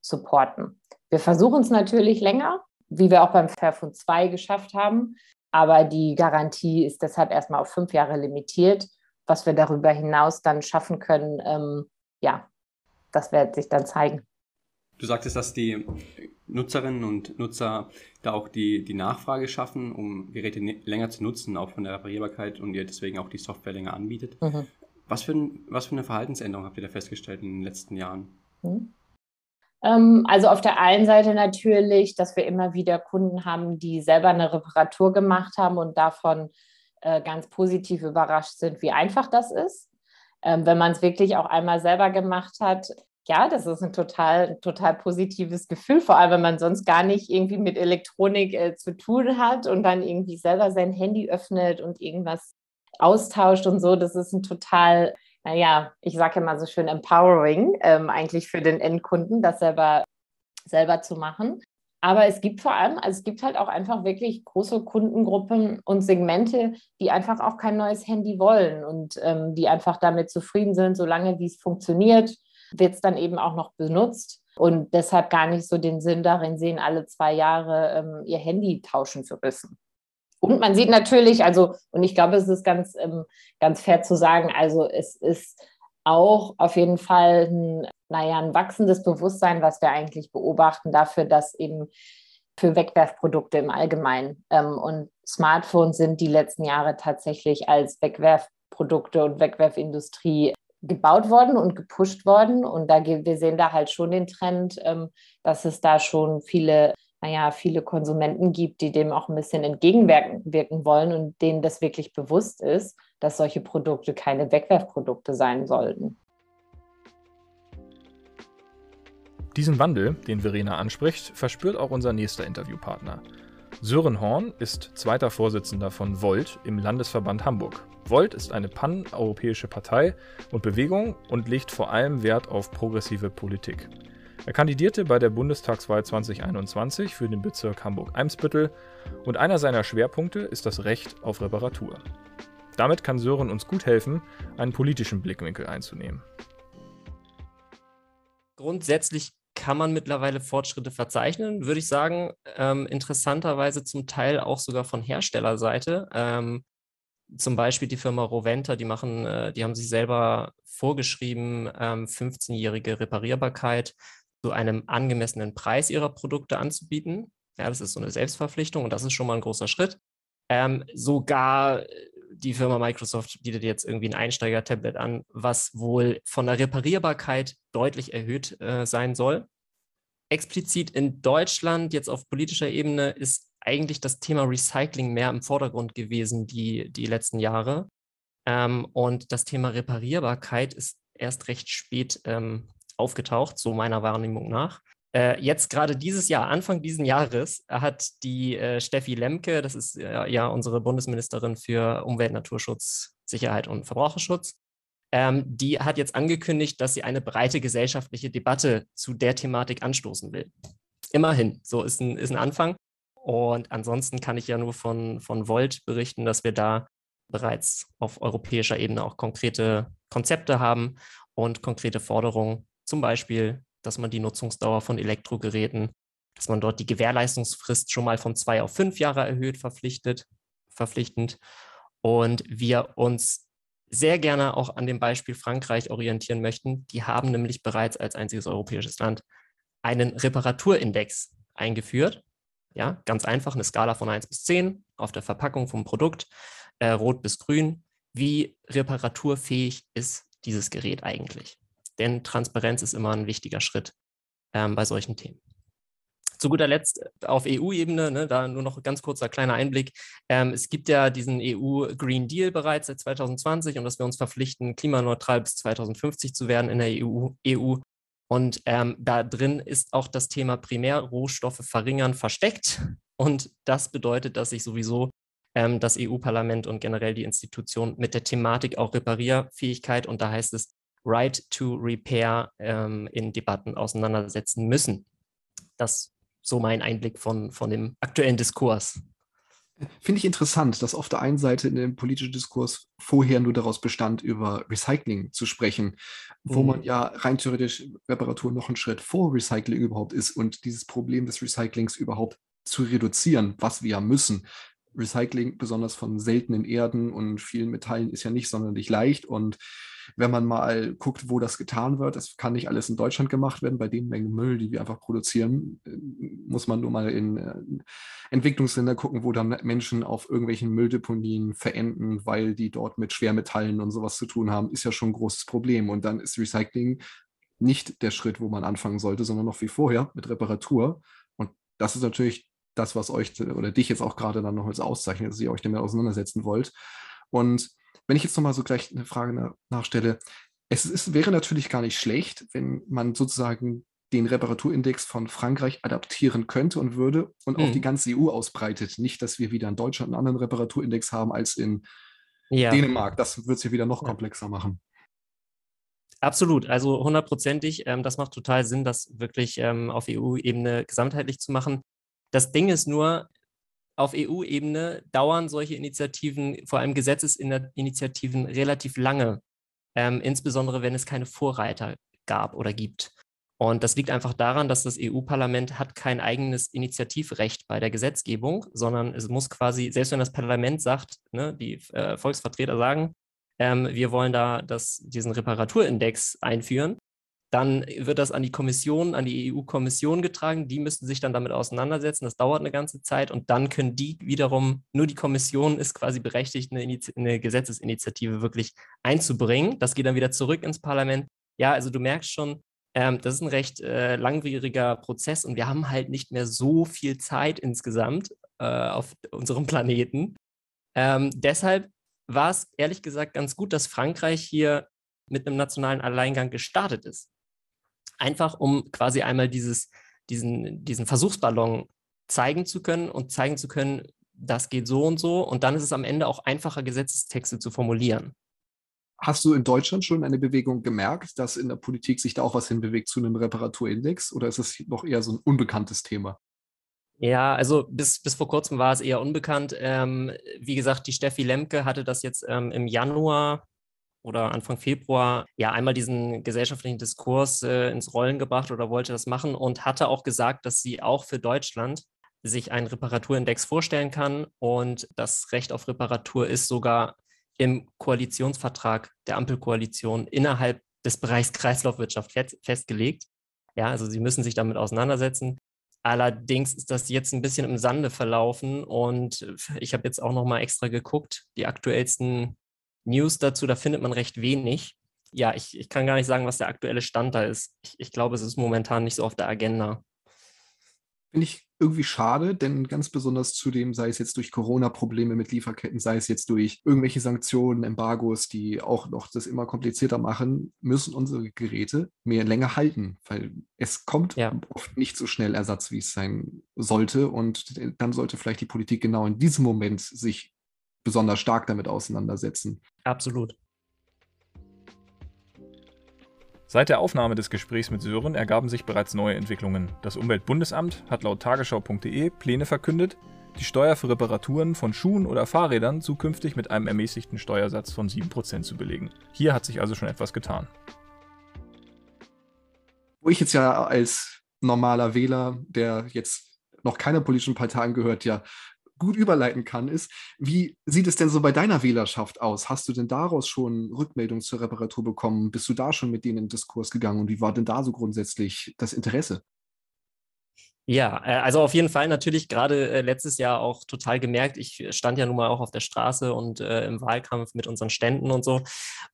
supporten. Wir versuchen es natürlich länger, wie wir auch beim Fairphone 2 geschafft haben. Aber die Garantie ist deshalb erstmal auf fünf Jahre limitiert. Was wir darüber hinaus dann schaffen können, ähm, ja, das wird sich dann zeigen. Du sagtest, dass die Nutzerinnen und Nutzer da auch die, die Nachfrage schaffen, um Geräte länger zu nutzen, auch von der Reparierbarkeit und ihr deswegen auch die Software länger anbietet. Mhm. Was, für ein, was für eine Verhaltensänderung habt ihr da festgestellt in den letzten Jahren? Mhm. Ähm, also auf der einen Seite natürlich, dass wir immer wieder Kunden haben, die selber eine Reparatur gemacht haben und davon äh, ganz positiv überrascht sind, wie einfach das ist. Ähm, wenn man es wirklich auch einmal selber gemacht hat, ja, das ist ein total, total positives Gefühl, vor allem wenn man sonst gar nicht irgendwie mit Elektronik äh, zu tun hat und dann irgendwie selber sein Handy öffnet und irgendwas austauscht und so. Das ist ein total, naja, ich sage immer so schön empowering, ähm, eigentlich für den Endkunden, das selber, selber zu machen. Aber es gibt vor allem, also es gibt halt auch einfach wirklich große Kundengruppen und Segmente, die einfach auch kein neues Handy wollen und ähm, die einfach damit zufrieden sind, solange wie es funktioniert wird es dann eben auch noch benutzt und deshalb gar nicht so den Sinn darin sehen, alle zwei Jahre ähm, ihr Handy tauschen zu müssen. Und man sieht natürlich, also, und ich glaube, es ist ganz, ähm, ganz fair zu sagen, also es ist auch auf jeden Fall ein, naja, ein wachsendes Bewusstsein, was wir eigentlich beobachten, dafür, dass eben für Wegwerfprodukte im Allgemeinen. Ähm, und Smartphones sind die letzten Jahre tatsächlich als Wegwerfprodukte und Wegwerfindustrie gebaut worden und gepusht worden. Und da wir sehen da halt schon den Trend, ähm, dass es da schon viele, naja, viele Konsumenten gibt, die dem auch ein bisschen entgegenwirken wollen und denen das wirklich bewusst ist, dass solche Produkte keine Wegwerfprodukte sein sollten. Diesen Wandel, den Verena anspricht, verspürt auch unser nächster Interviewpartner. Sören Horn ist zweiter Vorsitzender von Volt im Landesverband Hamburg. Volt ist eine paneuropäische Partei und Bewegung und legt vor allem Wert auf progressive Politik. Er kandidierte bei der Bundestagswahl 2021 für den Bezirk Hamburg-Eimsbüttel und einer seiner Schwerpunkte ist das Recht auf Reparatur. Damit kann Sören uns gut helfen, einen politischen Blickwinkel einzunehmen. Grundsätzlich kann man mittlerweile Fortschritte verzeichnen, würde ich sagen. Ähm, interessanterweise zum Teil auch sogar von Herstellerseite. Ähm, zum Beispiel die Firma Roventa, die machen, äh, die haben sich selber vorgeschrieben, ähm, 15-jährige Reparierbarkeit zu einem angemessenen Preis ihrer Produkte anzubieten. Ja, das ist so eine Selbstverpflichtung und das ist schon mal ein großer Schritt. Ähm, sogar die Firma Microsoft bietet jetzt irgendwie ein Einsteiger-Tablet an, was wohl von der Reparierbarkeit deutlich erhöht äh, sein soll. Explizit in Deutschland, jetzt auf politischer Ebene, ist eigentlich das Thema Recycling mehr im Vordergrund gewesen die, die letzten Jahre. Ähm, und das Thema Reparierbarkeit ist erst recht spät ähm, aufgetaucht, so meiner Wahrnehmung nach. Äh, jetzt gerade dieses Jahr, Anfang dieses Jahres, hat die äh, Steffi Lemke, das ist äh, ja unsere Bundesministerin für Umwelt, Naturschutz, Sicherheit und Verbraucherschutz, ähm, die hat jetzt angekündigt, dass sie eine breite gesellschaftliche Debatte zu der Thematik anstoßen will. Immerhin, so ist ein, ist ein Anfang. Und ansonsten kann ich ja nur von, von Volt berichten, dass wir da bereits auf europäischer Ebene auch konkrete Konzepte haben und konkrete Forderungen, zum Beispiel, dass man die Nutzungsdauer von Elektrogeräten, dass man dort die Gewährleistungsfrist schon mal von zwei auf fünf Jahre erhöht, verpflichtet, verpflichtend. Und wir uns sehr gerne auch an dem Beispiel Frankreich orientieren möchten. Die haben nämlich bereits als einziges europäisches Land einen Reparaturindex eingeführt. Ja, ganz einfach eine Skala von 1 bis 10 auf der Verpackung vom Produkt, äh, rot bis grün. Wie reparaturfähig ist dieses Gerät eigentlich? Denn Transparenz ist immer ein wichtiger Schritt ähm, bei solchen Themen. Zu guter Letzt äh, auf EU-Ebene, ne, da nur noch ganz kurzer kleiner Einblick. Ähm, es gibt ja diesen EU Green Deal bereits seit 2020 und dass wir uns verpflichten, klimaneutral bis 2050 zu werden in der EU. EU. Und ähm, da drin ist auch das Thema Primärrohstoffe verringern versteckt. Und das bedeutet, dass sich sowieso ähm, das EU-Parlament und generell die Institution mit der Thematik auch Reparierfähigkeit und da heißt es Right to Repair ähm, in Debatten auseinandersetzen müssen. Das so mein Einblick von, von dem aktuellen Diskurs. Finde ich interessant, dass auf der einen Seite in dem politischen Diskurs vorher nur daraus bestand, über Recycling zu sprechen, wo mhm. man ja rein theoretisch Reparatur noch einen Schritt vor Recycling überhaupt ist und dieses Problem des Recyclings überhaupt zu reduzieren, was wir ja müssen. Recycling, besonders von seltenen Erden und vielen Metallen, ist ja nicht sonderlich leicht und wenn man mal guckt, wo das getan wird, das kann nicht alles in Deutschland gemacht werden. Bei den Mengen Müll, die wir einfach produzieren, äh, muss man nur mal in äh, Entwicklungsländer gucken, wo dann Menschen auf irgendwelchen Mülldeponien verenden, weil die dort mit Schwermetallen und sowas zu tun haben, ist ja schon ein großes Problem. Und dann ist Recycling nicht der Schritt, wo man anfangen sollte, sondern noch wie vorher mit Reparatur. Und das ist natürlich das, was euch oder dich jetzt auch gerade dann noch als auszeichnet, dass ihr euch damit auseinandersetzen wollt. Und wenn ich jetzt nochmal so gleich eine Frage nachstelle, es ist, wäre natürlich gar nicht schlecht, wenn man sozusagen den Reparaturindex von Frankreich adaptieren könnte und würde und mhm. auf die ganze EU ausbreitet. Nicht, dass wir wieder in Deutschland einen anderen Reparaturindex haben als in ja. Dänemark. Das wird es ja wieder noch komplexer machen. Absolut, also hundertprozentig. Ähm, das macht total Sinn, das wirklich ähm, auf EU-Ebene gesamtheitlich zu machen. Das Ding ist nur, auf EU-Ebene dauern solche Initiativen, vor allem Gesetzesinitiativen, relativ lange, ähm, insbesondere wenn es keine Vorreiter gab oder gibt. Und das liegt einfach daran, dass das EU-Parlament hat kein eigenes Initiativrecht bei der Gesetzgebung, sondern es muss quasi, selbst wenn das Parlament sagt, ne, die äh, Volksvertreter sagen, ähm, wir wollen da das, diesen Reparaturindex einführen, dann wird das an die Kommission, an die EU-Kommission getragen. Die müssen sich dann damit auseinandersetzen. Das dauert eine ganze Zeit und dann können die wiederum, nur die Kommission ist quasi berechtigt, eine, eine Gesetzesinitiative wirklich einzubringen. Das geht dann wieder zurück ins Parlament. Ja, also du merkst schon, ähm, das ist ein recht äh, langwieriger Prozess und wir haben halt nicht mehr so viel Zeit insgesamt äh, auf unserem Planeten. Ähm, deshalb war es ehrlich gesagt ganz gut, dass Frankreich hier mit einem nationalen Alleingang gestartet ist einfach um quasi einmal dieses, diesen, diesen Versuchsballon zeigen zu können und zeigen zu können, das geht so und so. Und dann ist es am Ende auch einfacher, Gesetzestexte zu formulieren. Hast du in Deutschland schon eine Bewegung gemerkt, dass in der Politik sich da auch was hinbewegt zu einem Reparaturindex? Oder ist es noch eher so ein unbekanntes Thema? Ja, also bis, bis vor kurzem war es eher unbekannt. Ähm, wie gesagt, die Steffi Lemke hatte das jetzt ähm, im Januar oder Anfang Februar ja einmal diesen gesellschaftlichen Diskurs äh, ins Rollen gebracht oder wollte das machen und hatte auch gesagt, dass sie auch für Deutschland sich einen Reparaturindex vorstellen kann und das Recht auf Reparatur ist sogar im Koalitionsvertrag der Ampelkoalition innerhalb des Bereichs Kreislaufwirtschaft festgelegt. Ja, also sie müssen sich damit auseinandersetzen. Allerdings ist das jetzt ein bisschen im Sande verlaufen und ich habe jetzt auch noch mal extra geguckt. Die aktuellsten News dazu, da findet man recht wenig. Ja, ich, ich kann gar nicht sagen, was der aktuelle Stand da ist. Ich, ich glaube, es ist momentan nicht so auf der Agenda. Finde ich irgendwie schade, denn ganz besonders zudem, sei es jetzt durch Corona-Probleme mit Lieferketten, sei es jetzt durch irgendwelche Sanktionen, Embargos, die auch noch das immer komplizierter machen, müssen unsere Geräte mehr länger halten, weil es kommt ja. oft nicht so schnell Ersatz, wie es sein sollte. Und dann sollte vielleicht die Politik genau in diesem Moment sich besonders stark damit auseinandersetzen. Absolut. Seit der Aufnahme des Gesprächs mit Sören ergaben sich bereits neue Entwicklungen. Das Umweltbundesamt hat laut tagesschau.de Pläne verkündet, die Steuer für Reparaturen von Schuhen oder Fahrrädern zukünftig mit einem ermäßigten Steuersatz von 7% zu belegen. Hier hat sich also schon etwas getan. Wo ich jetzt ja als normaler Wähler, der jetzt noch keiner politischen Partei angehört, ja gut überleiten kann, ist, wie sieht es denn so bei deiner Wählerschaft aus? Hast du denn daraus schon Rückmeldungen zur Reparatur bekommen? Bist du da schon mit denen in Diskurs gegangen und wie war denn da so grundsätzlich das Interesse? Ja, äh, also auf jeden Fall natürlich gerade äh, letztes Jahr auch total gemerkt. Ich stand ja nun mal auch auf der Straße und äh, im Wahlkampf mit unseren Ständen und so.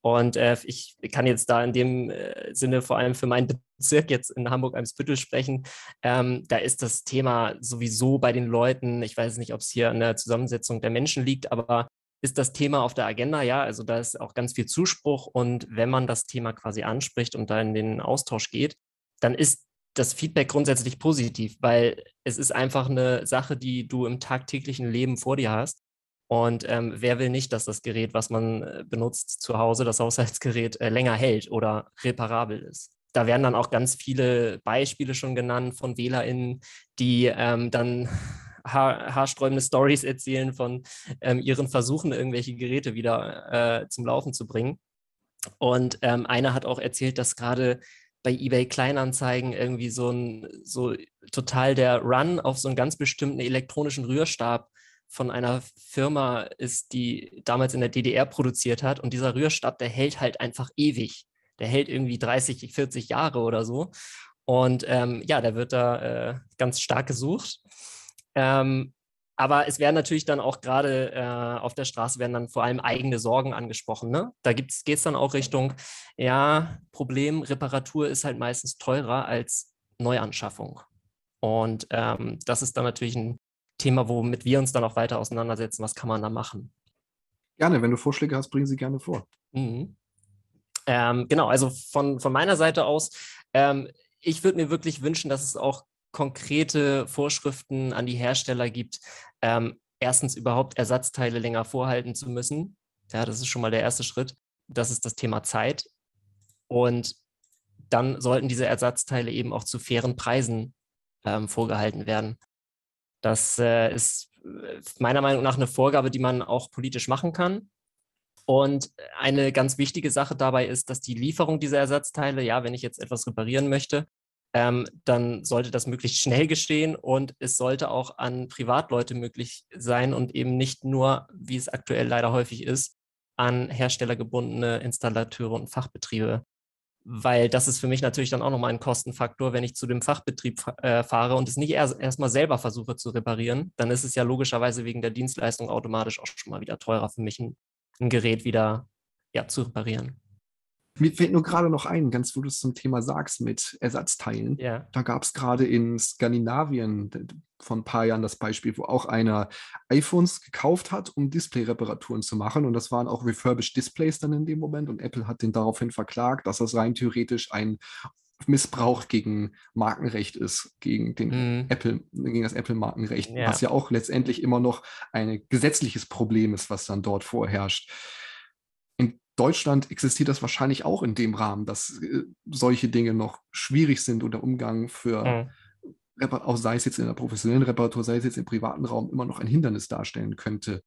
Und äh, ich kann jetzt da in dem äh, Sinne vor allem für meinen Bezirk jetzt in Hamburg-Eimsbüttel sprechen. Ähm, da ist das Thema sowieso bei den Leuten, ich weiß nicht, ob es hier an der Zusammensetzung der Menschen liegt, aber ist das Thema auf der Agenda, ja. Also da ist auch ganz viel Zuspruch. Und wenn man das Thema quasi anspricht und da in den Austausch geht, dann ist das Feedback grundsätzlich positiv, weil es ist einfach eine Sache, die du im tagtäglichen Leben vor dir hast. Und ähm, wer will nicht, dass das Gerät, was man äh, benutzt zu Hause, das Haushaltsgerät, äh, länger hält oder reparabel ist? Da werden dann auch ganz viele Beispiele schon genannt von WählerInnen, die ähm, dann haar haarsträubende Stories erzählen von ähm, ihren Versuchen, irgendwelche Geräte wieder äh, zum Laufen zu bringen. Und ähm, einer hat auch erzählt, dass gerade bei eBay Kleinanzeigen irgendwie so ein so total der Run auf so einen ganz bestimmten elektronischen Rührstab von einer Firma ist, die damals in der DDR produziert hat. Und dieser Rührstab, der hält halt einfach ewig. Der hält irgendwie 30, 40 Jahre oder so. Und ähm, ja, der wird da äh, ganz stark gesucht. Ähm, aber es werden natürlich dann auch gerade äh, auf der Straße werden dann vor allem eigene Sorgen angesprochen. Ne? Da geht es dann auch Richtung, ja, Problem, Reparatur ist halt meistens teurer als Neuanschaffung. Und ähm, das ist dann natürlich ein Thema, womit wir uns dann auch weiter auseinandersetzen. Was kann man da machen? Gerne, wenn du Vorschläge hast, bringen sie gerne vor. Mhm. Ähm, genau, also von, von meiner Seite aus, ähm, ich würde mir wirklich wünschen, dass es auch konkrete Vorschriften an die Hersteller gibt, ähm, erstens überhaupt Ersatzteile länger vorhalten zu müssen. Ja, das ist schon mal der erste Schritt. Das ist das Thema Zeit. Und dann sollten diese Ersatzteile eben auch zu fairen Preisen ähm, vorgehalten werden. Das äh, ist äh, meiner Meinung nach eine Vorgabe, die man auch politisch machen kann. Und eine ganz wichtige Sache dabei ist, dass die Lieferung dieser Ersatzteile, ja, wenn ich jetzt etwas reparieren möchte, ähm, dann sollte das möglichst schnell geschehen und es sollte auch an Privatleute möglich sein und eben nicht nur, wie es aktuell leider häufig ist, an herstellergebundene Installateure und Fachbetriebe. Weil das ist für mich natürlich dann auch nochmal ein Kostenfaktor, wenn ich zu dem Fachbetrieb äh, fahre und es nicht erst erstmal selber versuche zu reparieren, dann ist es ja logischerweise wegen der Dienstleistung automatisch auch schon mal wieder teurer für mich, ein, ein Gerät wieder ja, zu reparieren. Mir fällt nur gerade noch ein, ganz wo du es zum Thema sagst mit Ersatzteilen. Ja. Da gab es gerade in Skandinavien vor ein paar Jahren das Beispiel, wo auch einer iPhones gekauft hat, um Display-Reparaturen zu machen. Und das waren auch refurbished Displays dann in dem Moment. Und Apple hat den daraufhin verklagt, dass das rein theoretisch ein Missbrauch gegen Markenrecht ist, gegen den mhm. Apple, gegen das Apple-Markenrecht, ja. was ja auch letztendlich immer noch ein gesetzliches Problem ist, was dann dort vorherrscht. Deutschland existiert das wahrscheinlich auch in dem Rahmen, dass äh, solche Dinge noch schwierig sind und der Umgang für, mhm. auch sei es jetzt in der professionellen Reparatur, sei es jetzt im privaten Raum, immer noch ein Hindernis darstellen könnte.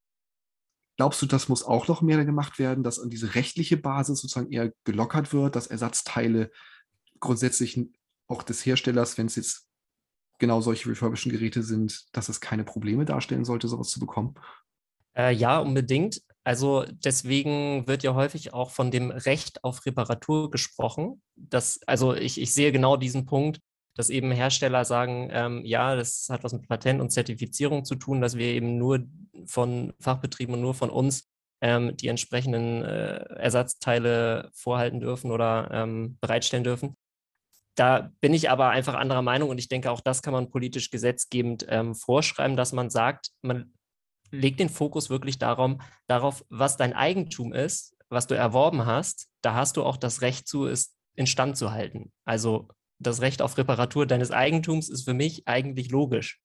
Glaubst du, das muss auch noch mehr gemacht werden, dass an diese rechtliche Basis sozusagen eher gelockert wird, dass Ersatzteile grundsätzlich auch des Herstellers, wenn es jetzt genau solche refurbischen Geräte sind, dass es keine Probleme darstellen sollte, sowas zu bekommen? Äh, ja, unbedingt. Also deswegen wird ja häufig auch von dem Recht auf Reparatur gesprochen. Das, also ich, ich sehe genau diesen Punkt, dass eben Hersteller sagen, ähm, ja, das hat was mit Patent und Zertifizierung zu tun, dass wir eben nur von Fachbetrieben und nur von uns ähm, die entsprechenden äh, Ersatzteile vorhalten dürfen oder ähm, bereitstellen dürfen. Da bin ich aber einfach anderer Meinung und ich denke, auch das kann man politisch gesetzgebend ähm, vorschreiben, dass man sagt, man leg den Fokus wirklich darum, darauf, was dein Eigentum ist, was du erworben hast. Da hast du auch das Recht zu, es instand zu halten. Also das Recht auf Reparatur deines Eigentums ist für mich eigentlich logisch.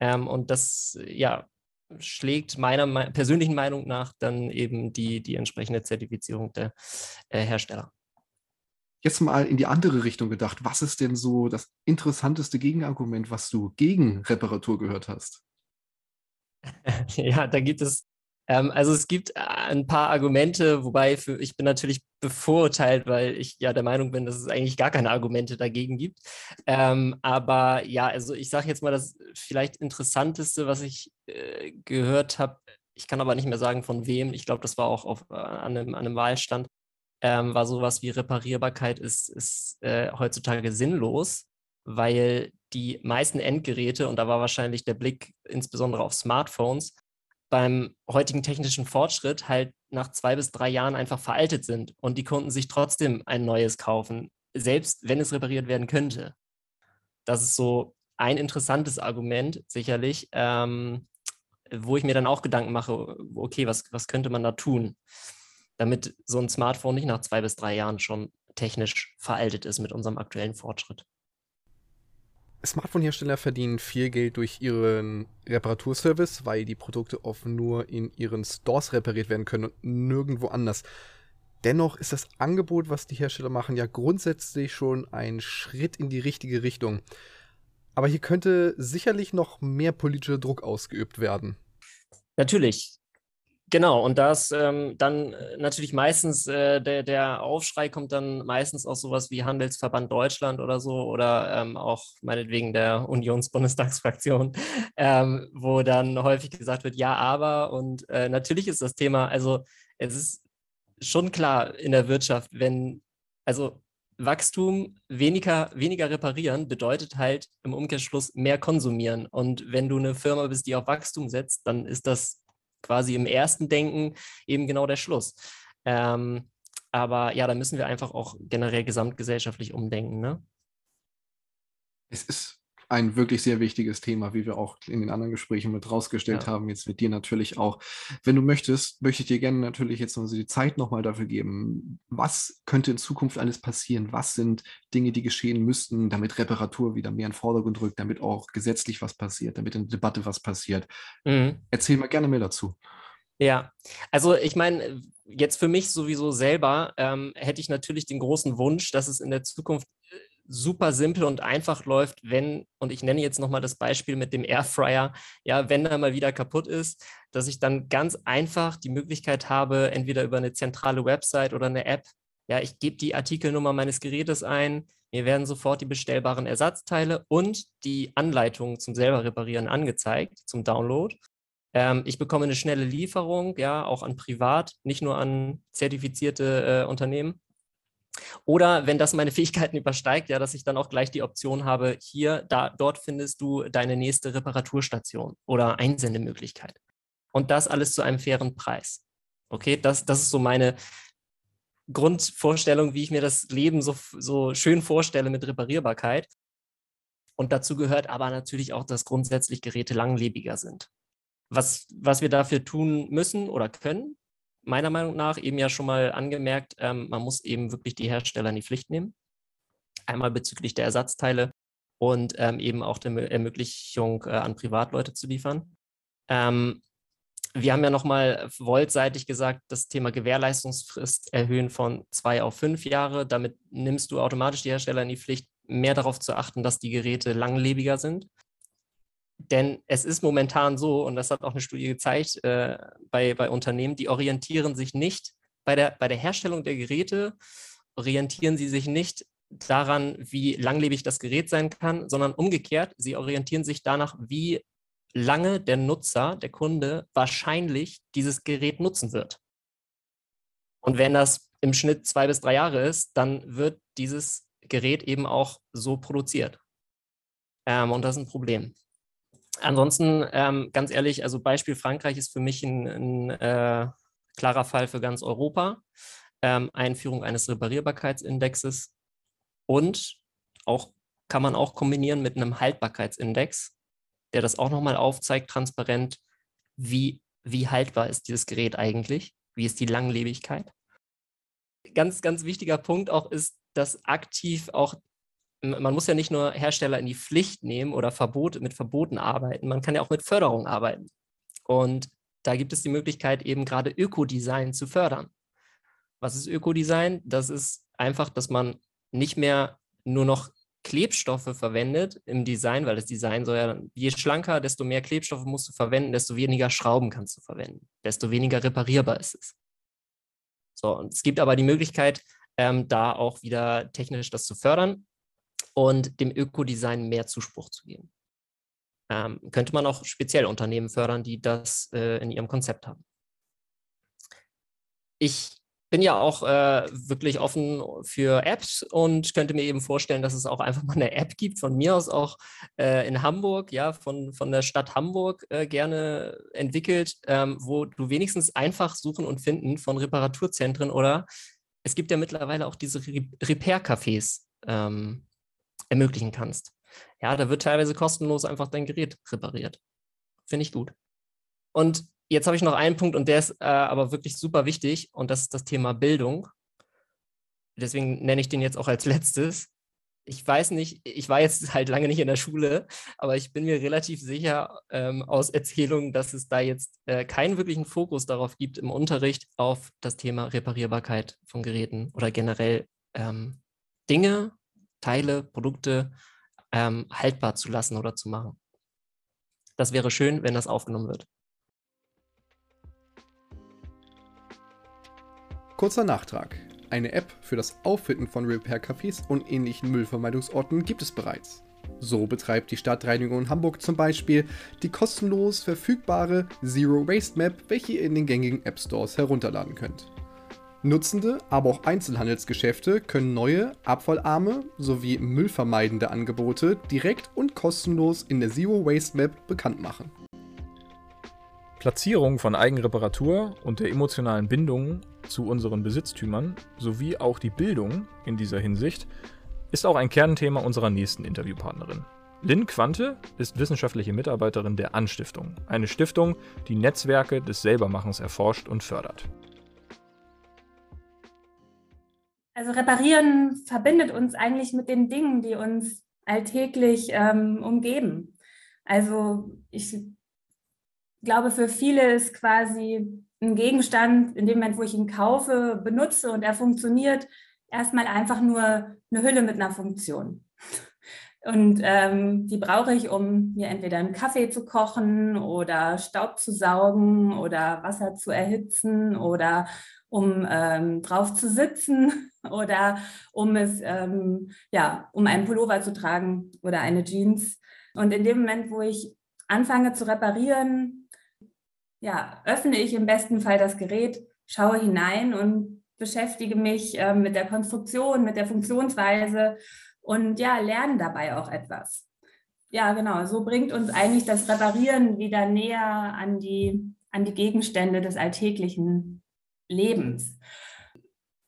Ähm, und das, ja, schlägt meiner me persönlichen Meinung nach dann eben die, die entsprechende Zertifizierung der äh, Hersteller. Jetzt mal in die andere Richtung gedacht. Was ist denn so das interessanteste Gegenargument, was du gegen Reparatur gehört hast? ja, da gibt es, ähm, also es gibt äh, ein paar Argumente, wobei für, ich bin natürlich bevorurteilt, weil ich ja der Meinung bin, dass es eigentlich gar keine Argumente dagegen gibt. Ähm, aber ja, also ich sage jetzt mal das vielleicht interessanteste, was ich äh, gehört habe, ich kann aber nicht mehr sagen von wem, ich glaube, das war auch auf, äh, an, einem, an einem Wahlstand, ähm, war sowas wie Reparierbarkeit ist, ist äh, heutzutage sinnlos, weil die meisten Endgeräte, und da war wahrscheinlich der Blick insbesondere auf Smartphones, beim heutigen technischen Fortschritt halt nach zwei bis drei Jahren einfach veraltet sind und die Kunden sich trotzdem ein neues kaufen, selbst wenn es repariert werden könnte. Das ist so ein interessantes Argument, sicherlich, ähm, wo ich mir dann auch Gedanken mache, okay, was, was könnte man da tun, damit so ein Smartphone nicht nach zwei bis drei Jahren schon technisch veraltet ist mit unserem aktuellen Fortschritt. Smartphone-Hersteller verdienen viel Geld durch ihren Reparaturservice, weil die Produkte oft nur in ihren Stores repariert werden können und nirgendwo anders. Dennoch ist das Angebot, was die Hersteller machen, ja grundsätzlich schon ein Schritt in die richtige Richtung. Aber hier könnte sicherlich noch mehr politischer Druck ausgeübt werden. Natürlich. Genau, und das ähm, dann äh, natürlich meistens, äh, der, der Aufschrei kommt dann meistens aus sowas wie Handelsverband Deutschland oder so oder ähm, auch meinetwegen der Unionsbundestagsfraktion, ähm, wo dann häufig gesagt wird, ja, aber und äh, natürlich ist das Thema, also es ist schon klar in der Wirtschaft, wenn, also Wachstum, weniger, weniger reparieren bedeutet halt im Umkehrschluss mehr konsumieren. Und wenn du eine Firma bist, die auf Wachstum setzt, dann ist das quasi im ersten Denken eben genau der Schluss. Ähm, aber ja, da müssen wir einfach auch generell gesamtgesellschaftlich umdenken. Ne? Es ist ein wirklich sehr wichtiges Thema, wie wir auch in den anderen Gesprächen mit rausgestellt ja. haben, jetzt mit dir natürlich auch. Wenn du möchtest, möchte ich dir gerne natürlich jetzt noch die Zeit nochmal dafür geben. Was könnte in Zukunft alles passieren? Was sind Dinge, die geschehen müssten, damit Reparatur wieder mehr in den Vordergrund rückt, damit auch gesetzlich was passiert, damit in der Debatte was passiert? Mhm. Erzähl mal gerne mehr dazu. Ja, also ich meine, jetzt für mich sowieso selber ähm, hätte ich natürlich den großen Wunsch, dass es in der Zukunft super simpel und einfach läuft, wenn, und ich nenne jetzt nochmal das Beispiel mit dem Airfryer, ja, wenn er mal wieder kaputt ist, dass ich dann ganz einfach die Möglichkeit habe, entweder über eine zentrale Website oder eine App, ja, ich gebe die Artikelnummer meines Gerätes ein, mir werden sofort die bestellbaren Ersatzteile und die Anleitungen zum selber reparieren angezeigt, zum Download. Ähm, ich bekomme eine schnelle Lieferung, ja, auch an privat, nicht nur an zertifizierte äh, Unternehmen. Oder wenn das meine Fähigkeiten übersteigt, ja, dass ich dann auch gleich die Option habe, hier, da, dort findest du deine nächste Reparaturstation oder Einsendemöglichkeit. Und das alles zu einem fairen Preis. Okay, das, das ist so meine Grundvorstellung, wie ich mir das Leben so, so schön vorstelle mit Reparierbarkeit. Und dazu gehört aber natürlich auch, dass grundsätzlich Geräte langlebiger sind. Was, was wir dafür tun müssen oder können, meiner Meinung nach eben ja schon mal angemerkt, ähm, man muss eben wirklich die Hersteller in die Pflicht nehmen. Einmal bezüglich der Ersatzteile und ähm, eben auch der Ermöglichung äh, an Privatleute zu liefern. Ähm, wir haben ja nochmal voltseitig gesagt, das Thema Gewährleistungsfrist erhöhen von zwei auf fünf Jahre. Damit nimmst du automatisch die Hersteller in die Pflicht, mehr darauf zu achten, dass die Geräte langlebiger sind. Denn es ist momentan so, und das hat auch eine Studie gezeigt, äh, bei, bei Unternehmen, die orientieren sich nicht bei der, bei der Herstellung der Geräte, orientieren sie sich nicht daran, wie langlebig das Gerät sein kann, sondern umgekehrt, sie orientieren sich danach, wie lange der Nutzer, der Kunde wahrscheinlich dieses Gerät nutzen wird. Und wenn das im Schnitt zwei bis drei Jahre ist, dann wird dieses Gerät eben auch so produziert. Ähm, und das ist ein Problem. Ansonsten, ähm, ganz ehrlich, also Beispiel Frankreich ist für mich ein, ein äh, klarer Fall für ganz Europa. Ähm, Einführung eines Reparierbarkeitsindexes und auch kann man auch kombinieren mit einem Haltbarkeitsindex, der das auch nochmal aufzeigt, transparent, wie, wie haltbar ist dieses Gerät eigentlich, wie ist die Langlebigkeit. Ganz, ganz wichtiger Punkt auch ist, dass aktiv auch man muss ja nicht nur Hersteller in die Pflicht nehmen oder Verbote, mit Verboten arbeiten, man kann ja auch mit Förderung arbeiten. Und da gibt es die Möglichkeit, eben gerade Ökodesign zu fördern. Was ist Ökodesign? Das ist einfach, dass man nicht mehr nur noch Klebstoffe verwendet im Design, weil das Design soll ja, je schlanker, desto mehr Klebstoffe musst du verwenden, desto weniger Schrauben kannst du verwenden, desto weniger reparierbar ist es. So, und es gibt aber die Möglichkeit, ähm, da auch wieder technisch das zu fördern und dem Ökodesign mehr Zuspruch zu geben. Ähm, könnte man auch speziell Unternehmen fördern, die das äh, in ihrem Konzept haben. Ich bin ja auch äh, wirklich offen für Apps und könnte mir eben vorstellen, dass es auch einfach mal eine App gibt, von mir aus auch äh, in Hamburg, ja, von, von der Stadt Hamburg äh, gerne entwickelt, ähm, wo du wenigstens einfach suchen und finden von Reparaturzentren oder es gibt ja mittlerweile auch diese Repair-Cafés, ähm, ermöglichen kannst. Ja, da wird teilweise kostenlos einfach dein Gerät repariert. Finde ich gut. Und jetzt habe ich noch einen Punkt und der ist äh, aber wirklich super wichtig und das ist das Thema Bildung. Deswegen nenne ich den jetzt auch als letztes. ich weiß nicht, ich war jetzt halt lange nicht in der Schule, aber ich bin mir relativ sicher ähm, aus Erzählungen, dass es da jetzt äh, keinen wirklichen Fokus darauf gibt im Unterricht auf das Thema Reparierbarkeit von Geräten oder generell ähm, Dinge, Teile, Produkte ähm, haltbar zu lassen oder zu machen. Das wäre schön, wenn das aufgenommen wird. Kurzer Nachtrag. Eine App für das Auffinden von Repair-Cafés und ähnlichen Müllvermeidungsorten gibt es bereits. So betreibt die Stadtreinigung Hamburg zum Beispiel die kostenlos verfügbare Zero Waste Map, welche ihr in den gängigen App Stores herunterladen könnt. Nutzende, aber auch Einzelhandelsgeschäfte können neue, abfallarme sowie müllvermeidende Angebote direkt und kostenlos in der Zero Waste Map bekannt machen. Platzierung von Eigenreparatur und der emotionalen Bindung zu unseren Besitztümern sowie auch die Bildung in dieser Hinsicht ist auch ein Kernthema unserer nächsten Interviewpartnerin. Lynn Quante ist wissenschaftliche Mitarbeiterin der Anstiftung, eine Stiftung, die Netzwerke des Selbermachens erforscht und fördert. Also reparieren verbindet uns eigentlich mit den Dingen, die uns alltäglich ähm, umgeben. Also ich glaube, für viele ist quasi ein Gegenstand, in dem Moment, wo ich ihn kaufe, benutze und er funktioniert, erstmal einfach nur eine Hülle mit einer Funktion. Und ähm, die brauche ich, um mir entweder einen Kaffee zu kochen oder Staub zu saugen oder Wasser zu erhitzen oder um ähm, drauf zu sitzen oder um es, ähm, ja, um einen Pullover zu tragen oder eine Jeans. Und in dem Moment, wo ich anfange zu reparieren, ja, öffne ich im besten Fall das Gerät, schaue hinein und beschäftige mich äh, mit der Konstruktion, mit der Funktionsweise und ja, lerne dabei auch etwas. Ja, genau, so bringt uns eigentlich das Reparieren wieder näher an die, an die Gegenstände des alltäglichen Lebens.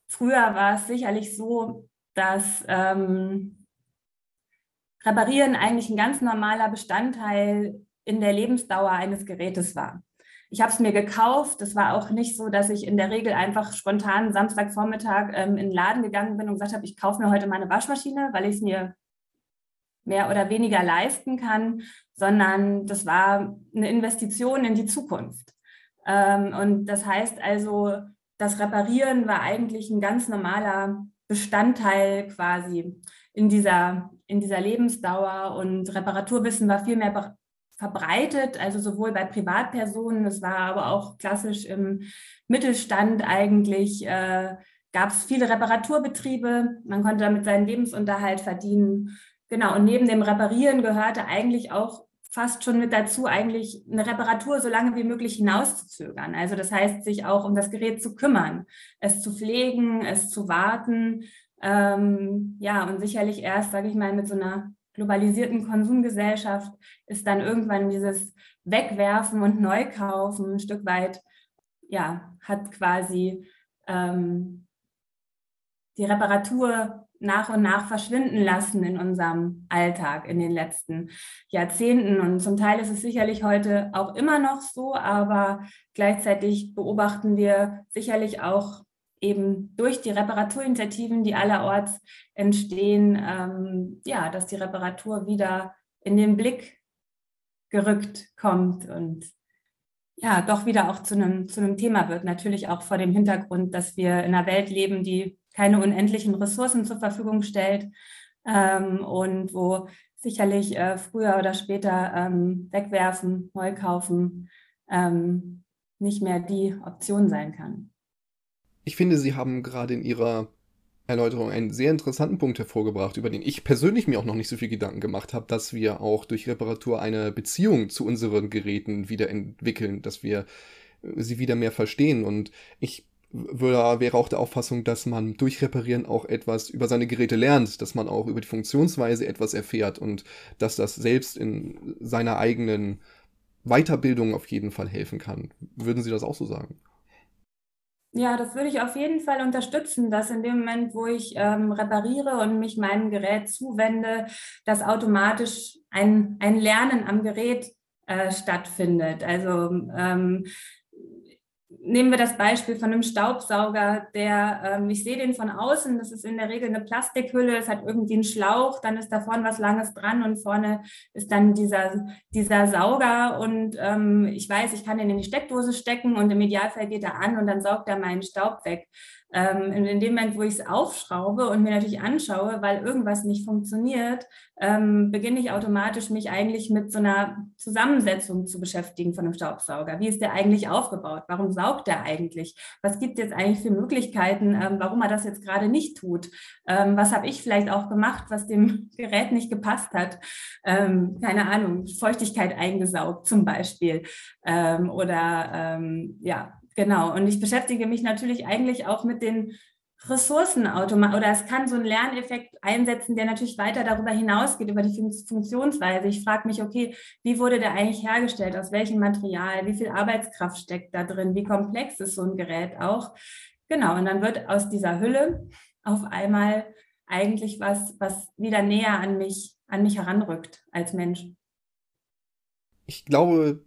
Früher war es sicherlich so, dass ähm, Reparieren eigentlich ein ganz normaler Bestandteil in der Lebensdauer eines Gerätes war. Ich habe es mir gekauft. Das war auch nicht so, dass ich in der Regel einfach spontan Samstagvormittag ähm, in den Laden gegangen bin und gesagt habe, ich kaufe mir heute meine Waschmaschine, weil ich es mir mehr oder weniger leisten kann, sondern das war eine Investition in die Zukunft. Ähm, und das heißt also, das Reparieren war eigentlich ein ganz normaler Bestandteil quasi in dieser, in dieser Lebensdauer und Reparaturwissen war viel mehr verbreitet, also sowohl bei Privatpersonen, es war aber auch klassisch im Mittelstand eigentlich, äh, gab es viele Reparaturbetriebe, man konnte damit seinen Lebensunterhalt verdienen. Genau, und neben dem Reparieren gehörte eigentlich auch fast schon mit dazu, eigentlich eine Reparatur so lange wie möglich hinauszuzögern. Also das heißt, sich auch um das Gerät zu kümmern, es zu pflegen, es zu warten. Ähm, ja, und sicherlich erst, sage ich mal, mit so einer globalisierten Konsumgesellschaft ist dann irgendwann dieses Wegwerfen und Neukaufen ein Stück weit, ja, hat quasi ähm, die Reparatur nach und nach verschwinden lassen in unserem Alltag in den letzten Jahrzehnten. Und zum Teil ist es sicherlich heute auch immer noch so, aber gleichzeitig beobachten wir sicherlich auch eben durch die Reparaturinitiativen, die allerorts entstehen, ähm, ja, dass die Reparatur wieder in den Blick gerückt kommt und ja, doch wieder auch zu einem, zu einem Thema wird. Natürlich auch vor dem Hintergrund, dass wir in einer Welt leben, die keine unendlichen Ressourcen zur Verfügung stellt ähm, und wo sicherlich äh, früher oder später ähm, wegwerfen, neu kaufen ähm, nicht mehr die Option sein kann. Ich finde, Sie haben gerade in Ihrer Erläuterung einen sehr interessanten Punkt hervorgebracht, über den ich persönlich mir auch noch nicht so viel Gedanken gemacht habe, dass wir auch durch Reparatur eine Beziehung zu unseren Geräten wieder entwickeln, dass wir äh, sie wieder mehr verstehen. Und ich würde, wäre auch der Auffassung, dass man durch Reparieren auch etwas über seine Geräte lernt, dass man auch über die Funktionsweise etwas erfährt und dass das selbst in seiner eigenen Weiterbildung auf jeden Fall helfen kann. Würden Sie das auch so sagen? Ja, das würde ich auf jeden Fall unterstützen, dass in dem Moment, wo ich ähm, repariere und mich meinem Gerät zuwende, dass automatisch ein, ein Lernen am Gerät äh, stattfindet. Also ähm, nehmen wir das Beispiel von einem Staubsauger, der, ähm, ich sehe den von außen, das ist in der Regel eine Plastikhülle, es hat irgendwie einen Schlauch, dann ist da vorne was Langes dran und vorne ist dann dieser, dieser Sauger und ähm, ich weiß, ich kann den in die Steckdose stecken und im Idealfall geht er an und dann saugt er meinen Staub weg. Ähm, in dem Moment, wo ich es aufschraube und mir natürlich anschaue, weil irgendwas nicht funktioniert, ähm, beginne ich automatisch mich eigentlich mit so einer Zusammensetzung zu beschäftigen von einem Staubsauger. Wie ist der eigentlich aufgebaut? Warum saugt der eigentlich? Was gibt es jetzt eigentlich für Möglichkeiten, ähm, warum er das jetzt gerade nicht tut? Ähm, was habe ich vielleicht auch gemacht, was dem Gerät nicht gepasst hat? Ähm, keine Ahnung, Feuchtigkeit eingesaugt zum Beispiel. Ähm, oder ja, Genau, und ich beschäftige mich natürlich eigentlich auch mit den Ressourcenautomat oder es kann so einen Lerneffekt einsetzen, der natürlich weiter darüber hinausgeht, über die Funktionsweise. Ich frage mich, okay, wie wurde der eigentlich hergestellt? Aus welchem Material? Wie viel Arbeitskraft steckt da drin? Wie komplex ist so ein Gerät auch? Genau, und dann wird aus dieser Hülle auf einmal eigentlich was, was wieder näher an mich, an mich heranrückt als Mensch. Ich glaube,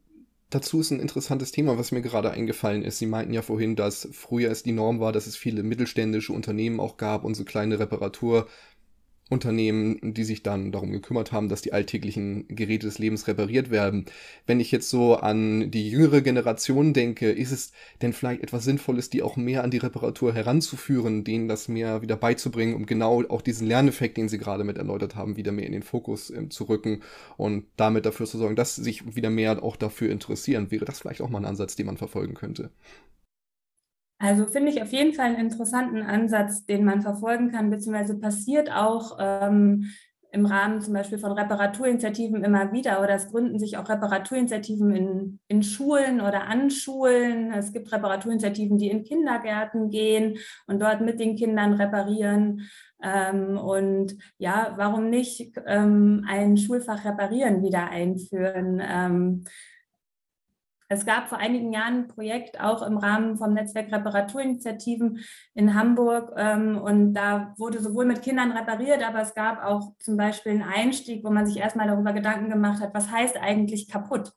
dazu ist ein interessantes Thema, was mir gerade eingefallen ist. Sie meinten ja vorhin, dass früher es die Norm war, dass es viele mittelständische Unternehmen auch gab und so kleine Reparatur- Unternehmen, die sich dann darum gekümmert haben, dass die alltäglichen Geräte des Lebens repariert werden. Wenn ich jetzt so an die jüngere Generation denke, ist es denn vielleicht etwas Sinnvolles, die auch mehr an die Reparatur heranzuführen, denen das mehr wieder beizubringen, um genau auch diesen Lerneffekt, den Sie gerade mit erläutert haben, wieder mehr in den Fokus äh, zu rücken und damit dafür zu sorgen, dass sich wieder mehr auch dafür interessieren. Wäre das vielleicht auch mal ein Ansatz, den man verfolgen könnte? Also finde ich auf jeden Fall einen interessanten Ansatz, den man verfolgen kann, beziehungsweise passiert auch ähm, im Rahmen zum Beispiel von Reparaturinitiativen immer wieder oder es gründen sich auch Reparaturinitiativen in, in Schulen oder an Schulen. Es gibt Reparaturinitiativen, die in Kindergärten gehen und dort mit den Kindern reparieren. Ähm, und ja, warum nicht ähm, ein Schulfach Reparieren wieder einführen? Ähm, es gab vor einigen Jahren ein Projekt auch im Rahmen vom Netzwerk Reparaturinitiativen in Hamburg ähm, und da wurde sowohl mit Kindern repariert, aber es gab auch zum Beispiel einen Einstieg, wo man sich erstmal darüber Gedanken gemacht hat, was heißt eigentlich kaputt?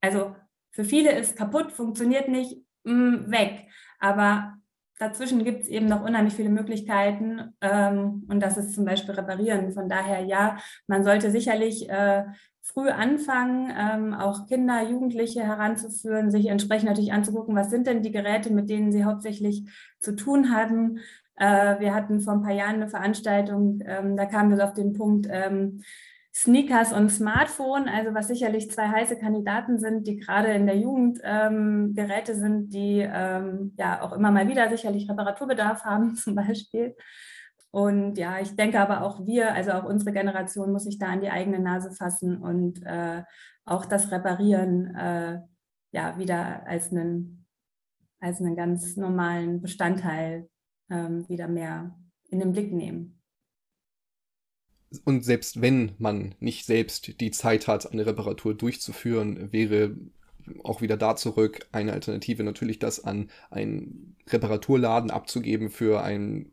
Also für viele ist kaputt, funktioniert nicht, mm, weg. Aber dazwischen gibt es eben noch unheimlich viele Möglichkeiten ähm, und das ist zum Beispiel reparieren. Von daher ja, man sollte sicherlich äh, früh anfangen, ähm, auch Kinder, Jugendliche heranzuführen, sich entsprechend natürlich anzugucken, was sind denn die Geräte, mit denen sie hauptsächlich zu tun hatten. Äh, wir hatten vor ein paar Jahren eine Veranstaltung, ähm, da kamen wir auf den Punkt ähm, Sneakers und Smartphone, also was sicherlich zwei heiße Kandidaten sind, die gerade in der Jugend ähm, Geräte sind, die ähm, ja auch immer mal wieder sicherlich Reparaturbedarf haben zum Beispiel. Und ja, ich denke aber auch wir, also auch unsere Generation muss sich da an die eigene Nase fassen und äh, auch das Reparieren äh, ja wieder als einen, als einen ganz normalen Bestandteil ähm, wieder mehr in den Blick nehmen. Und selbst wenn man nicht selbst die Zeit hat, eine Reparatur durchzuführen, wäre auch wieder da zurück eine Alternative natürlich, das an einen Reparaturladen abzugeben für ein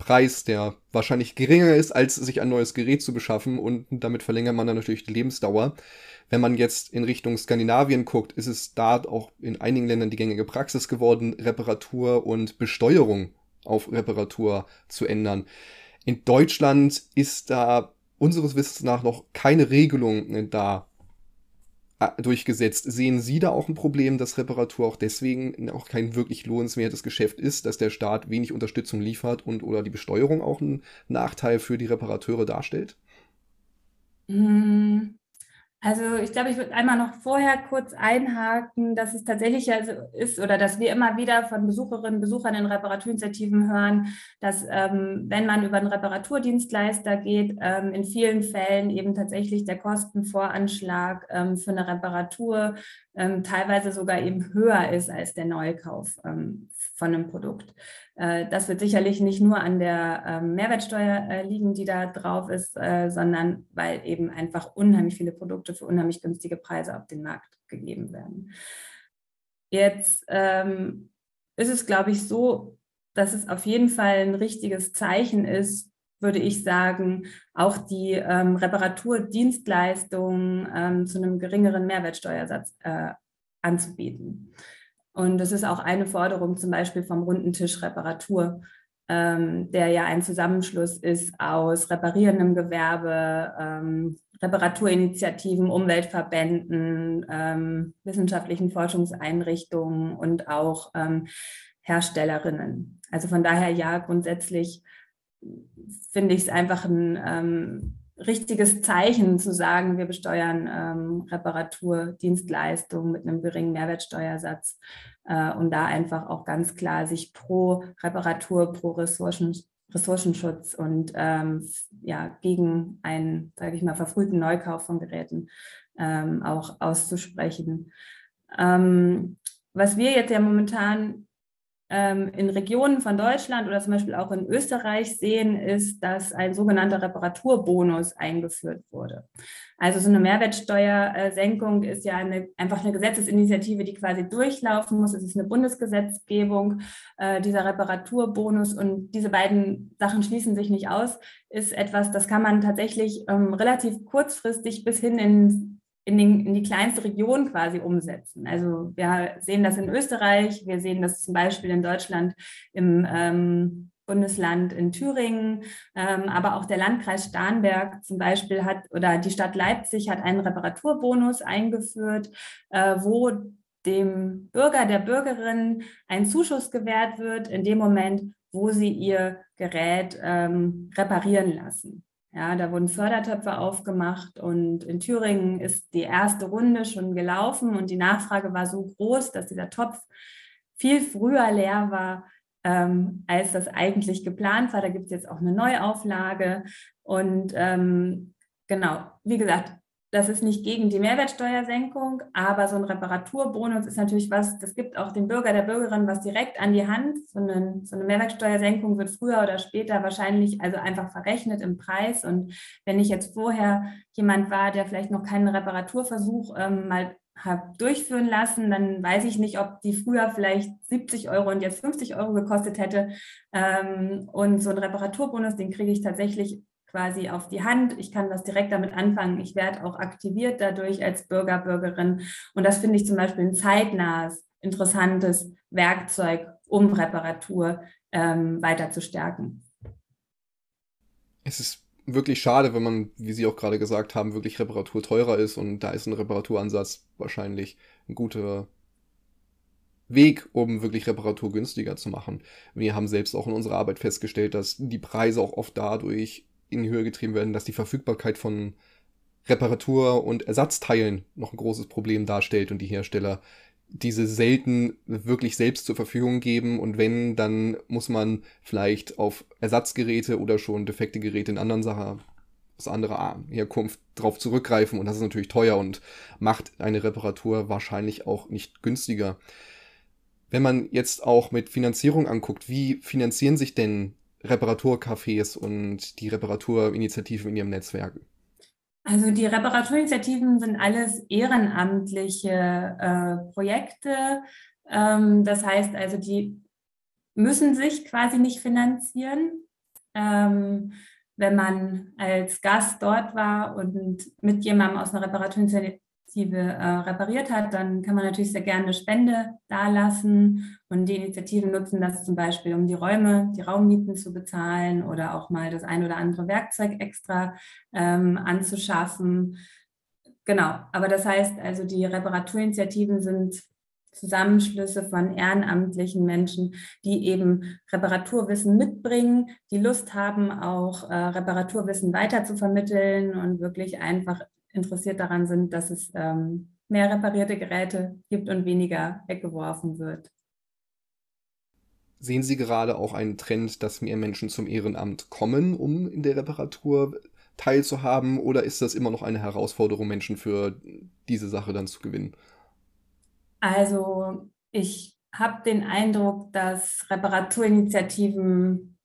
Preis, der wahrscheinlich geringer ist, als sich ein neues Gerät zu beschaffen und damit verlängert man dann natürlich die Lebensdauer. Wenn man jetzt in Richtung Skandinavien guckt, ist es da auch in einigen Ländern die gängige Praxis geworden, Reparatur und Besteuerung auf Reparatur zu ändern. In Deutschland ist da unseres Wissens nach noch keine Regelung da äh, durchgesetzt. Sehen Sie da auch ein Problem, dass Reparatur auch deswegen auch kein wirklich lohnenswertes Geschäft ist, dass der Staat wenig Unterstützung liefert und oder die Besteuerung auch einen Nachteil für die Reparateure darstellt? Hm, also ich glaube, ich würde einmal noch vorher kurz einhaken, dass es tatsächlich also ist oder dass wir immer wieder von Besucherinnen und Besuchern in Reparaturinitiativen hören, dass ähm, wenn man über einen Reparaturdienstleister geht, ähm, in vielen Fällen eben tatsächlich der Kostenvoranschlag ähm, für eine Reparatur ähm, teilweise sogar eben höher ist als der Neukauf ähm, von einem Produkt. Äh, das wird sicherlich nicht nur an der ähm, Mehrwertsteuer äh, liegen, die da drauf ist, äh, sondern weil eben einfach unheimlich viele Produkte für unheimlich günstige Preise auf den Markt gegeben werden. Jetzt ähm, ist es, glaube ich, so, dass es auf jeden Fall ein richtiges Zeichen ist, würde ich sagen, auch die ähm, Reparaturdienstleistungen ähm, zu einem geringeren Mehrwertsteuersatz äh, anzubieten. Und das ist auch eine Forderung zum Beispiel vom Runden Tisch Reparatur, ähm, der ja ein Zusammenschluss ist aus reparierendem Gewerbe, ähm, Reparaturinitiativen, Umweltverbänden, ähm, wissenschaftlichen Forschungseinrichtungen und auch ähm, Herstellerinnen. Also von daher ja, grundsätzlich finde ich es einfach ein ähm, richtiges Zeichen zu sagen, wir besteuern ähm, Reparaturdienstleistungen mit einem geringen Mehrwertsteuersatz, äh, um da einfach auch ganz klar sich pro Reparatur, pro Ressourcen, Ressourcenschutz und ähm, ja, gegen einen, sage ich mal, verfrühten Neukauf von Geräten ähm, auch auszusprechen. Ähm, was wir jetzt ja momentan in Regionen von Deutschland oder zum Beispiel auch in Österreich sehen, ist, dass ein sogenannter Reparaturbonus eingeführt wurde. Also so eine Mehrwertsteuersenkung ist ja eine, einfach eine Gesetzesinitiative, die quasi durchlaufen muss. Es ist eine Bundesgesetzgebung, äh, dieser Reparaturbonus und diese beiden Sachen schließen sich nicht aus, ist etwas, das kann man tatsächlich ähm, relativ kurzfristig bis hin in in, den, in die kleinste Region quasi umsetzen. Also wir sehen das in Österreich, wir sehen das zum Beispiel in Deutschland im ähm, Bundesland in Thüringen, ähm, aber auch der Landkreis Starnberg zum Beispiel hat oder die Stadt Leipzig hat einen Reparaturbonus eingeführt, äh, wo dem Bürger, der Bürgerin ein Zuschuss gewährt wird in dem Moment, wo sie ihr Gerät ähm, reparieren lassen. Ja, da wurden Fördertöpfe aufgemacht und in Thüringen ist die erste Runde schon gelaufen und die Nachfrage war so groß, dass dieser Topf viel früher leer war, ähm, als das eigentlich geplant war. Da gibt es jetzt auch eine Neuauflage. Und ähm, genau, wie gesagt, das ist nicht gegen die Mehrwertsteuersenkung, aber so ein Reparaturbonus ist natürlich was, das gibt auch dem Bürger, der Bürgerin was direkt an die Hand. So eine, so eine Mehrwertsteuersenkung wird früher oder später wahrscheinlich also einfach verrechnet im Preis. Und wenn ich jetzt vorher jemand war, der vielleicht noch keinen Reparaturversuch ähm, mal habe durchführen lassen, dann weiß ich nicht, ob die früher vielleicht 70 Euro und jetzt 50 Euro gekostet hätte. Ähm, und so ein Reparaturbonus, den kriege ich tatsächlich quasi auf die Hand. Ich kann das direkt damit anfangen. Ich werde auch aktiviert dadurch als Bürger, Bürgerin. Und das finde ich zum Beispiel ein zeitnahes, interessantes Werkzeug, um Reparatur ähm, weiter zu stärken. Es ist wirklich schade, wenn man, wie Sie auch gerade gesagt haben, wirklich Reparatur teurer ist und da ist ein Reparaturansatz wahrscheinlich ein guter Weg, um wirklich Reparatur günstiger zu machen. Wir haben selbst auch in unserer Arbeit festgestellt, dass die Preise auch oft dadurch in die Höhe getrieben werden, dass die Verfügbarkeit von Reparatur- und Ersatzteilen noch ein großes Problem darstellt und die Hersteller diese selten wirklich selbst zur Verfügung geben und wenn, dann muss man vielleicht auf Ersatzgeräte oder schon defekte Geräte in anderen Sachen aus anderer Herkunft drauf zurückgreifen und das ist natürlich teuer und macht eine Reparatur wahrscheinlich auch nicht günstiger. Wenn man jetzt auch mit Finanzierung anguckt, wie finanzieren sich denn Reparaturcafés und die Reparaturinitiativen in ihrem Netzwerk? Also die Reparaturinitiativen sind alles ehrenamtliche äh, Projekte. Ähm, das heißt also, die müssen sich quasi nicht finanzieren. Ähm, wenn man als Gast dort war und mit jemandem aus einer Reparaturinitiative Initiative äh, repariert hat, dann kann man natürlich sehr gerne eine Spende dalassen. Und die Initiativen nutzen das zum Beispiel, um die Räume, die Raummieten zu bezahlen oder auch mal das ein oder andere Werkzeug extra ähm, anzuschaffen. Genau, aber das heißt also, die Reparaturinitiativen sind Zusammenschlüsse von ehrenamtlichen Menschen, die eben Reparaturwissen mitbringen, die Lust haben, auch äh, Reparaturwissen weiter zu vermitteln und wirklich einfach interessiert daran sind, dass es ähm, mehr reparierte Geräte gibt und weniger weggeworfen wird. Sehen Sie gerade auch einen Trend, dass mehr Menschen zum Ehrenamt kommen, um in der Reparatur teilzuhaben? Oder ist das immer noch eine Herausforderung, Menschen für diese Sache dann zu gewinnen? Also ich habe den Eindruck, dass Reparaturinitiativen,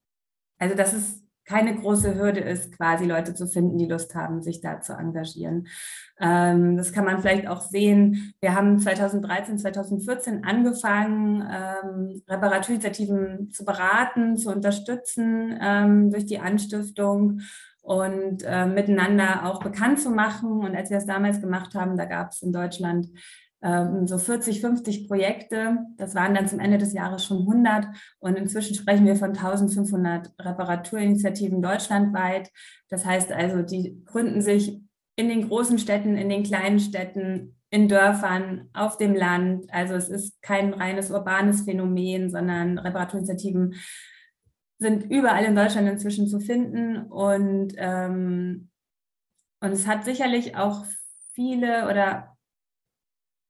also das ist keine große Hürde ist, quasi Leute zu finden, die Lust haben, sich da zu engagieren. Ähm, das kann man vielleicht auch sehen. Wir haben 2013, 2014 angefangen, ähm, Reparaturinitiativen zu beraten, zu unterstützen ähm, durch die Anstiftung und äh, miteinander auch bekannt zu machen. Und als wir das damals gemacht haben, da gab es in Deutschland ähm, so 40, 50 Projekte. Das waren dann zum Ende des Jahres schon 100 und inzwischen sprechen wir von 1500 Reparaturinitiativen deutschlandweit. Das heißt also, die gründen sich in den großen Städten, in den kleinen Städten, in Dörfern, auf dem Land. Also es ist kein reines urbanes Phänomen, sondern Reparaturinitiativen sind überall in Deutschland inzwischen zu finden und, ähm, und es hat sicherlich auch viele oder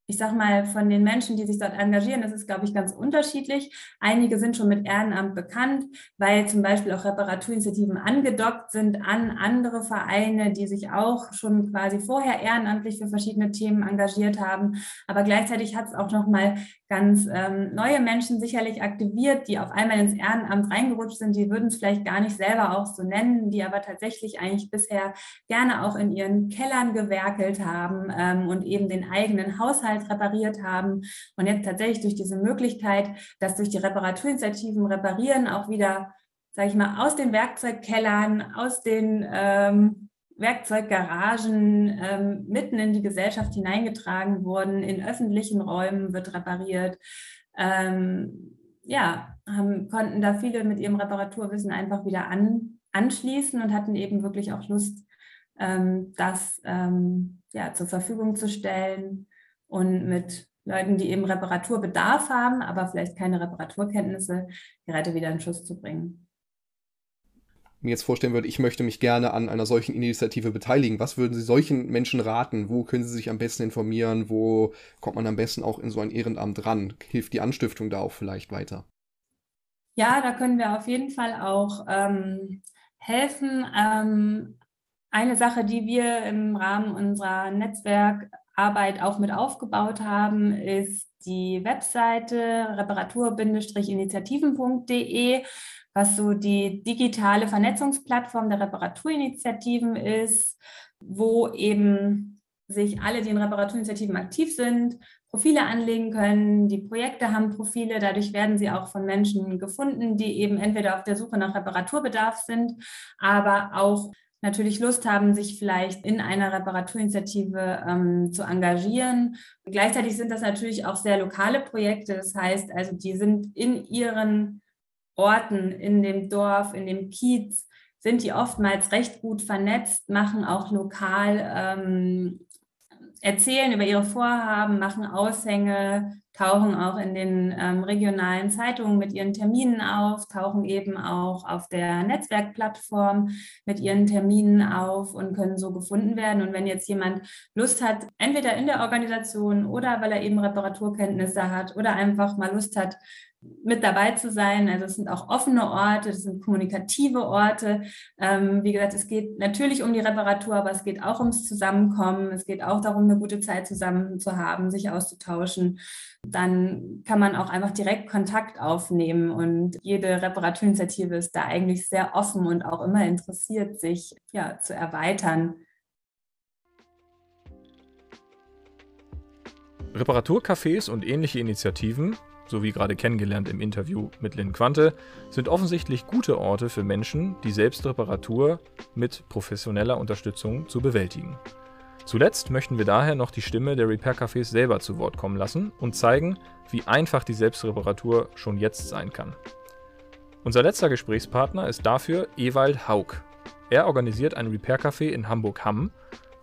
ich sag mal, von den Menschen, die sich dort engagieren, das ist, glaube ich, ganz unterschiedlich. Einige sind schon mit Ehrenamt bekannt, weil zum Beispiel auch Reparaturinitiativen angedockt sind an andere Vereine, die sich auch schon quasi vorher ehrenamtlich für verschiedene Themen engagiert haben. Aber gleichzeitig hat es auch noch mal ganz ähm, neue Menschen sicherlich aktiviert, die auf einmal ins Ehrenamt reingerutscht sind. Die würden es vielleicht gar nicht selber auch so nennen, die aber tatsächlich eigentlich bisher gerne auch in ihren Kellern gewerkelt haben ähm, und eben den eigenen Haushalt Haushalt repariert haben und jetzt tatsächlich durch diese Möglichkeit, dass durch die Reparaturinitiativen Reparieren auch wieder, sage ich mal, aus den Werkzeugkellern, aus den ähm, Werkzeuggaragen ähm, mitten in die Gesellschaft hineingetragen wurden, in öffentlichen Räumen wird repariert. Ähm, ja, haben, konnten da viele mit ihrem Reparaturwissen einfach wieder an, anschließen und hatten eben wirklich auch Lust, ähm, das ähm, ja, zur Verfügung zu stellen und mit Leuten, die eben Reparaturbedarf haben, aber vielleicht keine Reparaturkenntnisse, Geräte wieder in Schuss zu bringen. Mir jetzt vorstellen würde, ich möchte mich gerne an einer solchen Initiative beteiligen. Was würden Sie solchen Menschen raten? Wo können sie sich am besten informieren? Wo kommt man am besten auch in so ein Ehrenamt ran? Hilft die Anstiftung da auch vielleicht weiter? Ja, da können wir auf jeden Fall auch ähm, helfen. Ähm, eine Sache, die wir im Rahmen unserer Netzwerk Arbeit auch mit aufgebaut haben, ist die Webseite reparatur-initiativen.de, was so die digitale Vernetzungsplattform der Reparaturinitiativen ist, wo eben sich alle, die in Reparaturinitiativen aktiv sind, Profile anlegen können. Die Projekte haben Profile, dadurch werden sie auch von Menschen gefunden, die eben entweder auf der Suche nach Reparaturbedarf sind, aber auch natürlich Lust haben, sich vielleicht in einer Reparaturinitiative ähm, zu engagieren. Gleichzeitig sind das natürlich auch sehr lokale Projekte. Das heißt, also die sind in ihren Orten, in dem Dorf, in dem Kiez, sind die oftmals recht gut vernetzt, machen auch lokal ähm, erzählen über ihre Vorhaben, machen Aushänge, tauchen auch in den ähm, regionalen Zeitungen mit ihren Terminen auf, tauchen eben auch auf der Netzwerkplattform mit ihren Terminen auf und können so gefunden werden. Und wenn jetzt jemand Lust hat, entweder in der Organisation oder weil er eben Reparaturkenntnisse hat oder einfach mal Lust hat, mit dabei zu sein. Also es sind auch offene Orte, es sind kommunikative Orte. Ähm, wie gesagt, es geht natürlich um die Reparatur, aber es geht auch ums Zusammenkommen. Es geht auch darum, eine gute Zeit zusammen zu haben, sich auszutauschen. Dann kann man auch einfach direkt Kontakt aufnehmen und jede Reparaturinitiative ist da eigentlich sehr offen und auch immer interessiert, sich ja, zu erweitern. Reparaturcafés und ähnliche Initiativen so wie gerade kennengelernt im Interview mit Lynn Quante, sind offensichtlich gute Orte für Menschen, die Selbstreparatur mit professioneller Unterstützung zu bewältigen. Zuletzt möchten wir daher noch die Stimme der Repair-Cafés selber zu Wort kommen lassen und zeigen, wie einfach die Selbstreparatur schon jetzt sein kann. Unser letzter Gesprächspartner ist dafür Ewald Haug. Er organisiert ein Repair-Café in Hamburg-Hamm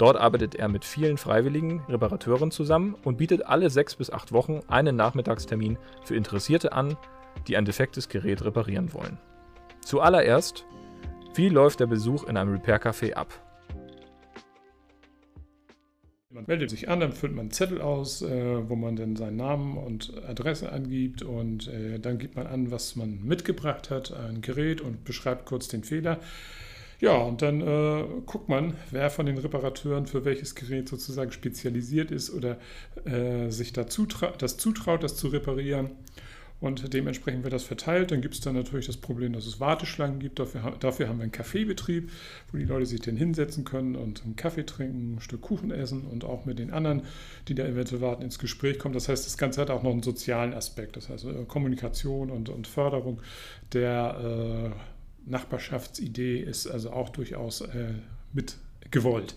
Dort arbeitet er mit vielen freiwilligen Reparateuren zusammen und bietet alle sechs bis acht Wochen einen Nachmittagstermin für Interessierte an, die ein defektes Gerät reparieren wollen. Zuallererst, wie läuft der Besuch in einem Repair-Café ab? Man meldet sich an, dann füllt man einen Zettel aus, äh, wo man dann seinen Namen und Adresse angibt und äh, dann gibt man an, was man mitgebracht hat, ein Gerät und beschreibt kurz den Fehler. Ja, und dann äh, guckt man, wer von den Reparateuren für welches Gerät sozusagen spezialisiert ist oder äh, sich da zutra das zutraut, das zu reparieren. Und dementsprechend wird das verteilt. Dann gibt es dann natürlich das Problem, dass es Warteschlangen gibt. Dafür, dafür haben wir einen Kaffeebetrieb, wo die Leute sich dann hinsetzen können und einen Kaffee trinken, ein Stück Kuchen essen und auch mit den anderen, die da eventuell warten, ins Gespräch kommen. Das heißt, das Ganze hat auch noch einen sozialen Aspekt. Das heißt, äh, Kommunikation und, und Förderung der äh, Nachbarschaftsidee ist also auch durchaus äh, mit gewollt.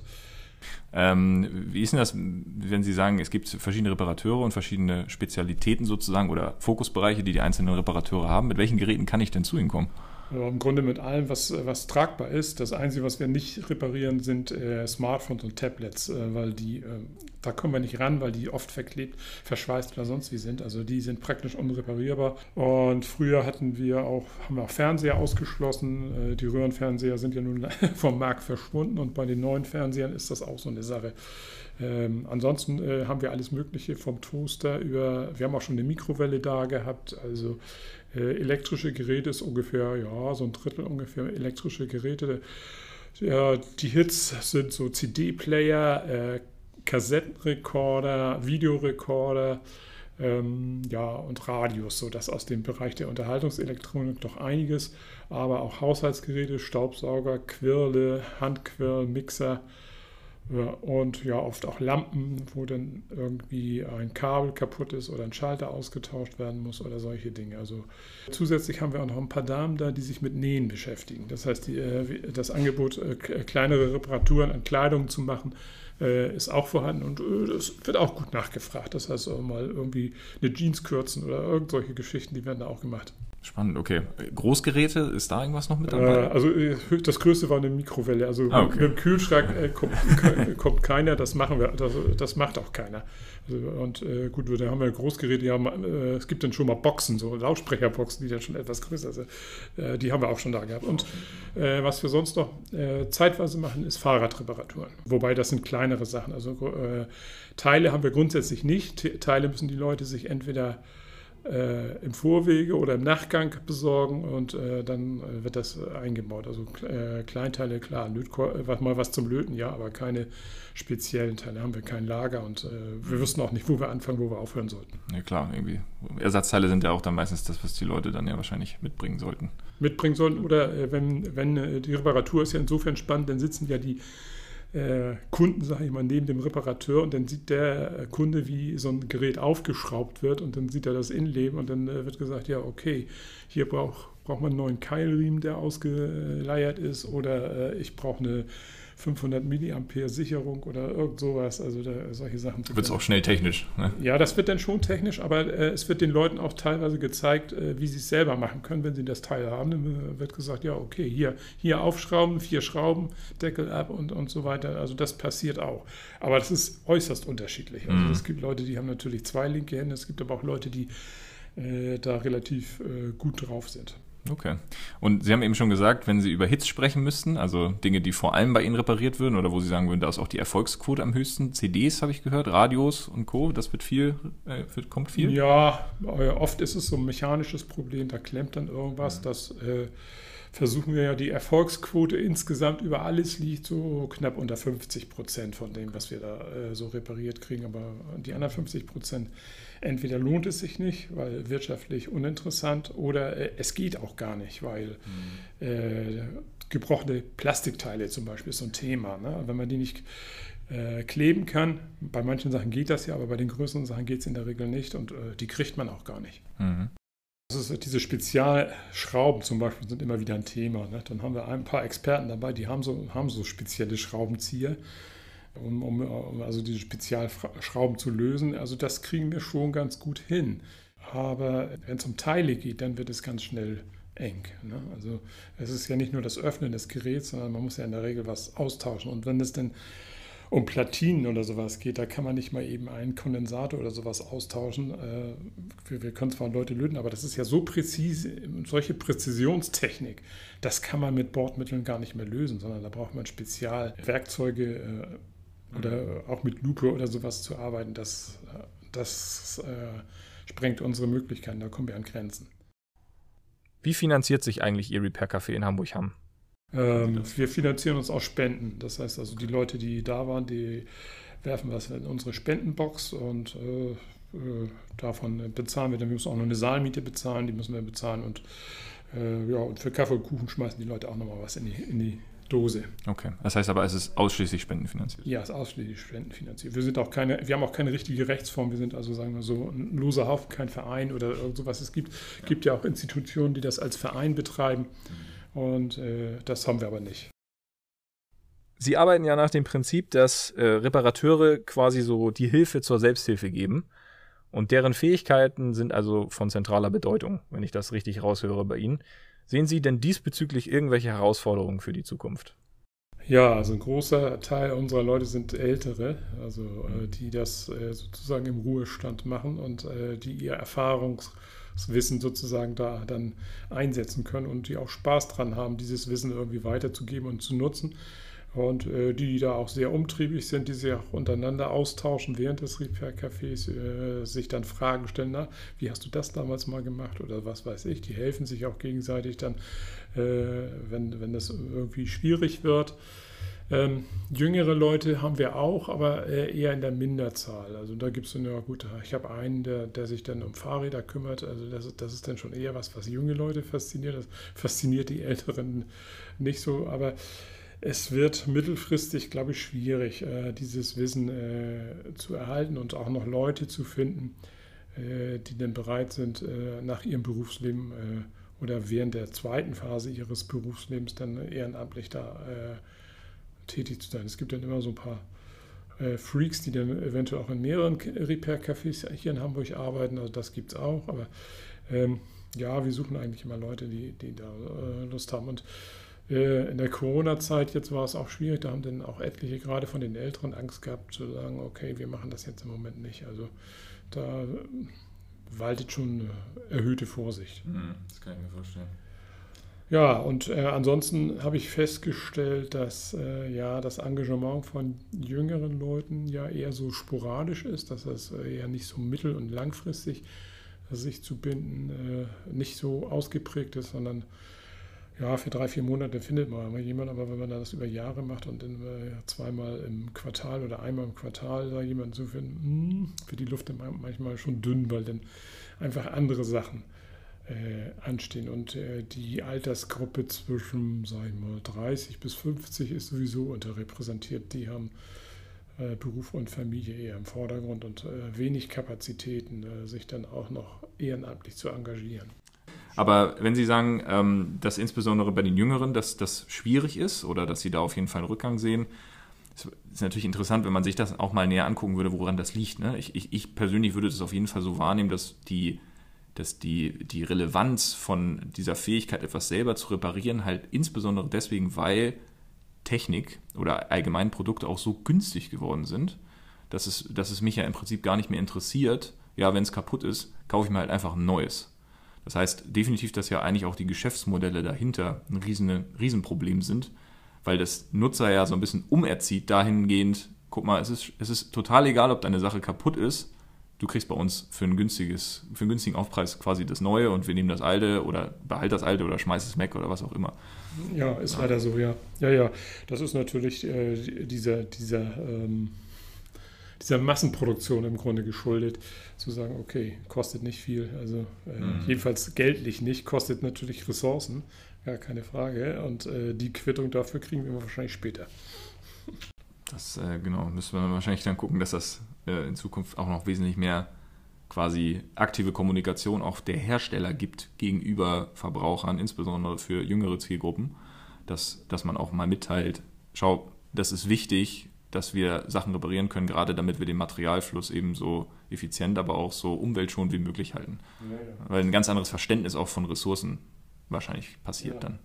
Ähm, wie ist denn das, wenn Sie sagen, es gibt verschiedene Reparateure und verschiedene Spezialitäten sozusagen oder Fokusbereiche, die die einzelnen Reparateure haben? Mit welchen Geräten kann ich denn zu Ihnen kommen? Also Im Grunde mit allem, was, was tragbar ist. Das Einzige, was wir nicht reparieren, sind äh, Smartphones und Tablets, äh, weil die, äh, da kommen wir nicht ran, weil die oft verklebt, verschweißt oder sonst wie sind. Also die sind praktisch unreparierbar. Und früher hatten wir auch, haben wir auch Fernseher ausgeschlossen. Äh, die Röhrenfernseher sind ja nun vom Markt verschwunden und bei den neuen Fernsehern ist das auch so eine Sache. Ähm, ansonsten äh, haben wir alles Mögliche vom Toaster über, wir haben auch schon eine Mikrowelle da gehabt, also elektrische Geräte ist ungefähr, ja, so ein Drittel ungefähr elektrische Geräte. Ja, die Hits sind so CD-Player, äh, Kassettenrekorder, Videorekorder, ähm, ja, und Radios, so dass aus dem Bereich der Unterhaltungselektronik doch einiges, aber auch Haushaltsgeräte, Staubsauger, Quirle, Handquirl, Mixer, und ja, oft auch Lampen, wo dann irgendwie ein Kabel kaputt ist oder ein Schalter ausgetauscht werden muss oder solche Dinge. Also zusätzlich haben wir auch noch ein paar Damen da, die sich mit Nähen beschäftigen. Das heißt, die, äh, das Angebot, äh, kleinere Reparaturen an Kleidung zu machen, äh, ist auch vorhanden und das wird auch gut nachgefragt. Das heißt, mal irgendwie eine Jeans kürzen oder irgendwelche Geschichten, die werden da auch gemacht. Spannend, okay. Großgeräte, ist da irgendwas noch mit dabei? Äh, also äh, das größte war eine Mikrowelle. Also ah, okay. mit dem Kühlschrank äh, kommt, kommt, keiner, das machen wir, das, das macht auch keiner. Also, und äh, gut, da haben wir Großgeräte, haben, äh, es gibt dann schon mal Boxen, so Lautsprecherboxen, die dann schon etwas größer sind. Äh, die haben wir auch schon da gehabt. Und was wir sonst noch zeitweise machen, ist Fahrradreparaturen. Wobei das sind kleinere Sachen. Also Teile haben wir grundsätzlich nicht. Teile müssen die Leute sich entweder äh, im Vorwege oder im Nachgang besorgen und äh, dann äh, wird das eingebaut. Also äh, Kleinteile, klar, äh, mal was zum Löten, ja, aber keine speziellen Teile. Haben wir kein Lager und wir wüssten auch nicht, wo wir anfangen, wo wir aufhören sollten. Ja, klar, irgendwie. Ersatzteile sind ja auch dann meistens das, was die Leute dann ja wahrscheinlich mitbringen sollten. Mitbringen sollten oder wenn, wenn die Reparatur ist ja insofern spannend, dann sitzen ja die Kunden, sage ich mal, neben dem Reparateur und dann sieht der Kunde, wie so ein Gerät aufgeschraubt wird und dann sieht er das Innenleben und dann äh, wird gesagt, ja, okay, hier braucht braucht man einen neuen Keilriemen, der ausgeleiert ist oder äh, ich brauche eine 500 Milliampere Sicherung oder irgend sowas. Also da, solche Sachen. Wird es auch schnell technisch. Ne? Ja, das wird dann schon technisch, aber äh, es wird den Leuten auch teilweise gezeigt, äh, wie sie es selber machen können, wenn sie das Teil haben. Dann wird gesagt, ja, okay, hier, hier aufschrauben, vier Schrauben, Deckel ab und, und so weiter. Also das passiert auch. Aber das ist äußerst unterschiedlich. Also mhm. es gibt Leute, die haben natürlich zwei linke Hände, es gibt aber auch Leute, die äh, da relativ äh, gut drauf sind. Okay. Und Sie haben eben schon gesagt, wenn Sie über Hits sprechen müssten, also Dinge, die vor allem bei Ihnen repariert würden oder wo Sie sagen würden, da ist auch die Erfolgsquote am höchsten. CDs habe ich gehört, Radios und Co. Das wird viel, äh, wird, kommt viel. Ja, äh, oft ist es so ein mechanisches Problem, da klemmt dann irgendwas. Das äh, versuchen wir ja, die Erfolgsquote insgesamt über alles liegt so knapp unter 50 Prozent von dem, was wir da äh, so repariert kriegen. Aber die anderen 50 Prozent entweder lohnt es sich nicht, weil wirtschaftlich uninteressant, oder äh, es geht auch gar nicht, weil mhm. äh, gebrochene Plastikteile zum Beispiel ist so ein Thema. Ne? Wenn man die nicht äh, kleben kann, bei manchen Sachen geht das ja, aber bei den größeren Sachen geht es in der Regel nicht und äh, die kriegt man auch gar nicht. Mhm. Also diese Spezialschrauben zum Beispiel sind immer wieder ein Thema. Ne? Dann haben wir ein paar Experten dabei, die haben so, haben so spezielle Schraubenzieher um, um, also diese Spezialschrauben zu lösen. Also das kriegen wir schon ganz gut hin. Aber wenn es um Teile geht, dann wird es ganz schnell eng. Ne? Also es ist ja nicht nur das Öffnen des Geräts, sondern man muss ja in der Regel was austauschen. Und wenn es dann um Platinen oder sowas geht, da kann man nicht mal eben einen Kondensator oder sowas austauschen. Äh, wir, wir können zwar Leute löten, aber das ist ja so präzise, solche Präzisionstechnik, das kann man mit Bordmitteln gar nicht mehr lösen, sondern da braucht man Spezialwerkzeuge, äh, oder auch mit Lupe oder sowas zu arbeiten, das, das äh, sprengt unsere Möglichkeiten, da kommen wir an Grenzen. Wie finanziert sich eigentlich Ihr Repair Café in Hamburg-Hamm? Ähm, wir finanzieren uns aus Spenden. Das heißt also, die Leute, die da waren, die werfen was in unsere Spendenbox und äh, äh, davon bezahlen wir. Dann müssen wir auch noch eine Saalmiete bezahlen, die müssen wir bezahlen und äh, ja, und für Kaffee und Kuchen schmeißen die Leute auch nochmal was in die, in die Dose. Okay. Das heißt aber, es ist ausschließlich spendenfinanziert. Ja, es ist ausschließlich spendenfinanziert. Wir sind auch keine, wir haben auch keine richtige Rechtsform. Wir sind also, sagen wir so, ein loser Haufen, kein Verein oder sowas. Es gibt, ja. gibt ja auch Institutionen, die das als Verein betreiben. Und äh, das haben wir aber nicht. Sie arbeiten ja nach dem Prinzip, dass äh, Reparateure quasi so die Hilfe zur Selbsthilfe geben. Und deren Fähigkeiten sind also von zentraler Bedeutung, wenn ich das richtig raushöre bei Ihnen. Sehen Sie denn diesbezüglich irgendwelche Herausforderungen für die Zukunft? Ja, also ein großer Teil unserer Leute sind Ältere, also äh, die das äh, sozusagen im Ruhestand machen und äh, die ihr Erfahrungswissen sozusagen da dann einsetzen können und die auch Spaß dran haben, dieses Wissen irgendwie weiterzugeben und zu nutzen und äh, die da auch sehr umtriebig sind, die sich auch untereinander austauschen während des Repair-Cafés, äh, sich dann Fragen stellen, na, wie hast du das damals mal gemacht oder was weiß ich, die helfen sich auch gegenseitig dann, äh, wenn, wenn das irgendwie schwierig wird. Ähm, jüngere Leute haben wir auch, aber äh, eher in der Minderzahl. Also da gibt es ja gut, ich habe einen, der, der sich dann um Fahrräder kümmert. Also das, das ist dann schon eher was, was junge Leute fasziniert. Das fasziniert die Älteren nicht so, aber es wird mittelfristig, glaube ich, schwierig, äh, dieses Wissen äh, zu erhalten und auch noch Leute zu finden, äh, die dann bereit sind, nach ihrem Berufsleben oder während der zweiten Phase ihres Berufslebens dann ehrenamtlich da tätig zu sein. Es gibt dann immer so ein paar Freaks, die dann eventuell auch in mehreren Repair-Cafés hier in Hamburg arbeiten. Also das gibt es auch. Aber ähm, ja, wir suchen eigentlich immer Leute, die, die da Lust haben. Und äh, in der Corona-Zeit jetzt war es auch schwierig, da haben dann auch etliche gerade von den Älteren Angst gehabt zu sagen, okay, wir machen das jetzt im Moment nicht. Also da waltet schon erhöhte Vorsicht. Hm, das kann ich mir vorstellen. Ja, und äh, ansonsten habe ich festgestellt, dass äh, ja das Engagement von jüngeren Leuten ja eher so sporadisch ist, dass das äh, ja nicht so mittel- und langfristig sich zu binden äh, nicht so ausgeprägt ist, sondern ja, für drei, vier Monate findet man jemanden, aber wenn man das über Jahre macht und dann äh, zweimal im Quartal oder einmal im Quartal da jemanden zu finden, hm, wird die Luft manchmal schon dünn, weil dann einfach andere Sachen äh, anstehen. Und äh, die Altersgruppe zwischen, sag ich mal, 30 bis 50 ist sowieso unterrepräsentiert. Die haben äh, Beruf und Familie eher im Vordergrund und äh, wenig Kapazitäten, äh, sich dann auch noch ehrenamtlich zu engagieren. Aber wenn Sie sagen, ähm, dass insbesondere bei den Jüngeren dass das schwierig ist oder dass Sie da auf jeden Fall einen Rückgang sehen, ist natürlich interessant, wenn man sich das auch mal näher angucken würde, woran das liegt. Ne? Ich, ich, ich, persönlich würde es auf jeden Fall so wahrnehmen, dass die, dass die, die Relevanz von dieser Fähigkeit, etwas selber zu reparieren, halt insbesondere deswegen, weil Technik oder allgemein Produkte auch so günstig geworden sind, dass es, dass es mich ja im Prinzip gar nicht mehr interessiert. Ja, wenn es kaputt ist, kaufe ich mir halt einfach ein neues. Das heißt definitiv, dass ja eigentlich auch die Geschäftsmodelle dahinter ein riesen, Riesenproblem sind, weil das Nutzer ja so ein bisschen umerzieht dahingehend, guck mal, es ist, es ist total egal, ob deine Sache kaputt ist, du kriegst bei uns für, ein günstiges, für einen günstigen Aufpreis quasi das Neue und wir nehmen das Alte oder behalt das Alte oder schmeiß es weg oder was auch immer. Ja, ist ja. leider so, ja. Ja, ja, das ist natürlich äh, dieser, dieser ähm dieser Massenproduktion im Grunde geschuldet, zu sagen, okay, kostet nicht viel, also äh, mhm. jedenfalls geldlich nicht, kostet natürlich Ressourcen, gar keine Frage. Und äh, die Quittung dafür kriegen wir wahrscheinlich später. Das, äh, genau, müssen wir wahrscheinlich dann gucken, dass das äh, in Zukunft auch noch wesentlich mehr quasi aktive Kommunikation auch der Hersteller gibt gegenüber Verbrauchern, insbesondere für jüngere Zielgruppen, dass, dass man auch mal mitteilt, schau, das ist wichtig, dass wir Sachen reparieren können, gerade damit wir den Materialfluss eben so effizient, aber auch so umweltschonend wie möglich halten. Ja, ja. Weil ein ganz anderes Verständnis auch von Ressourcen wahrscheinlich passiert ja. dann.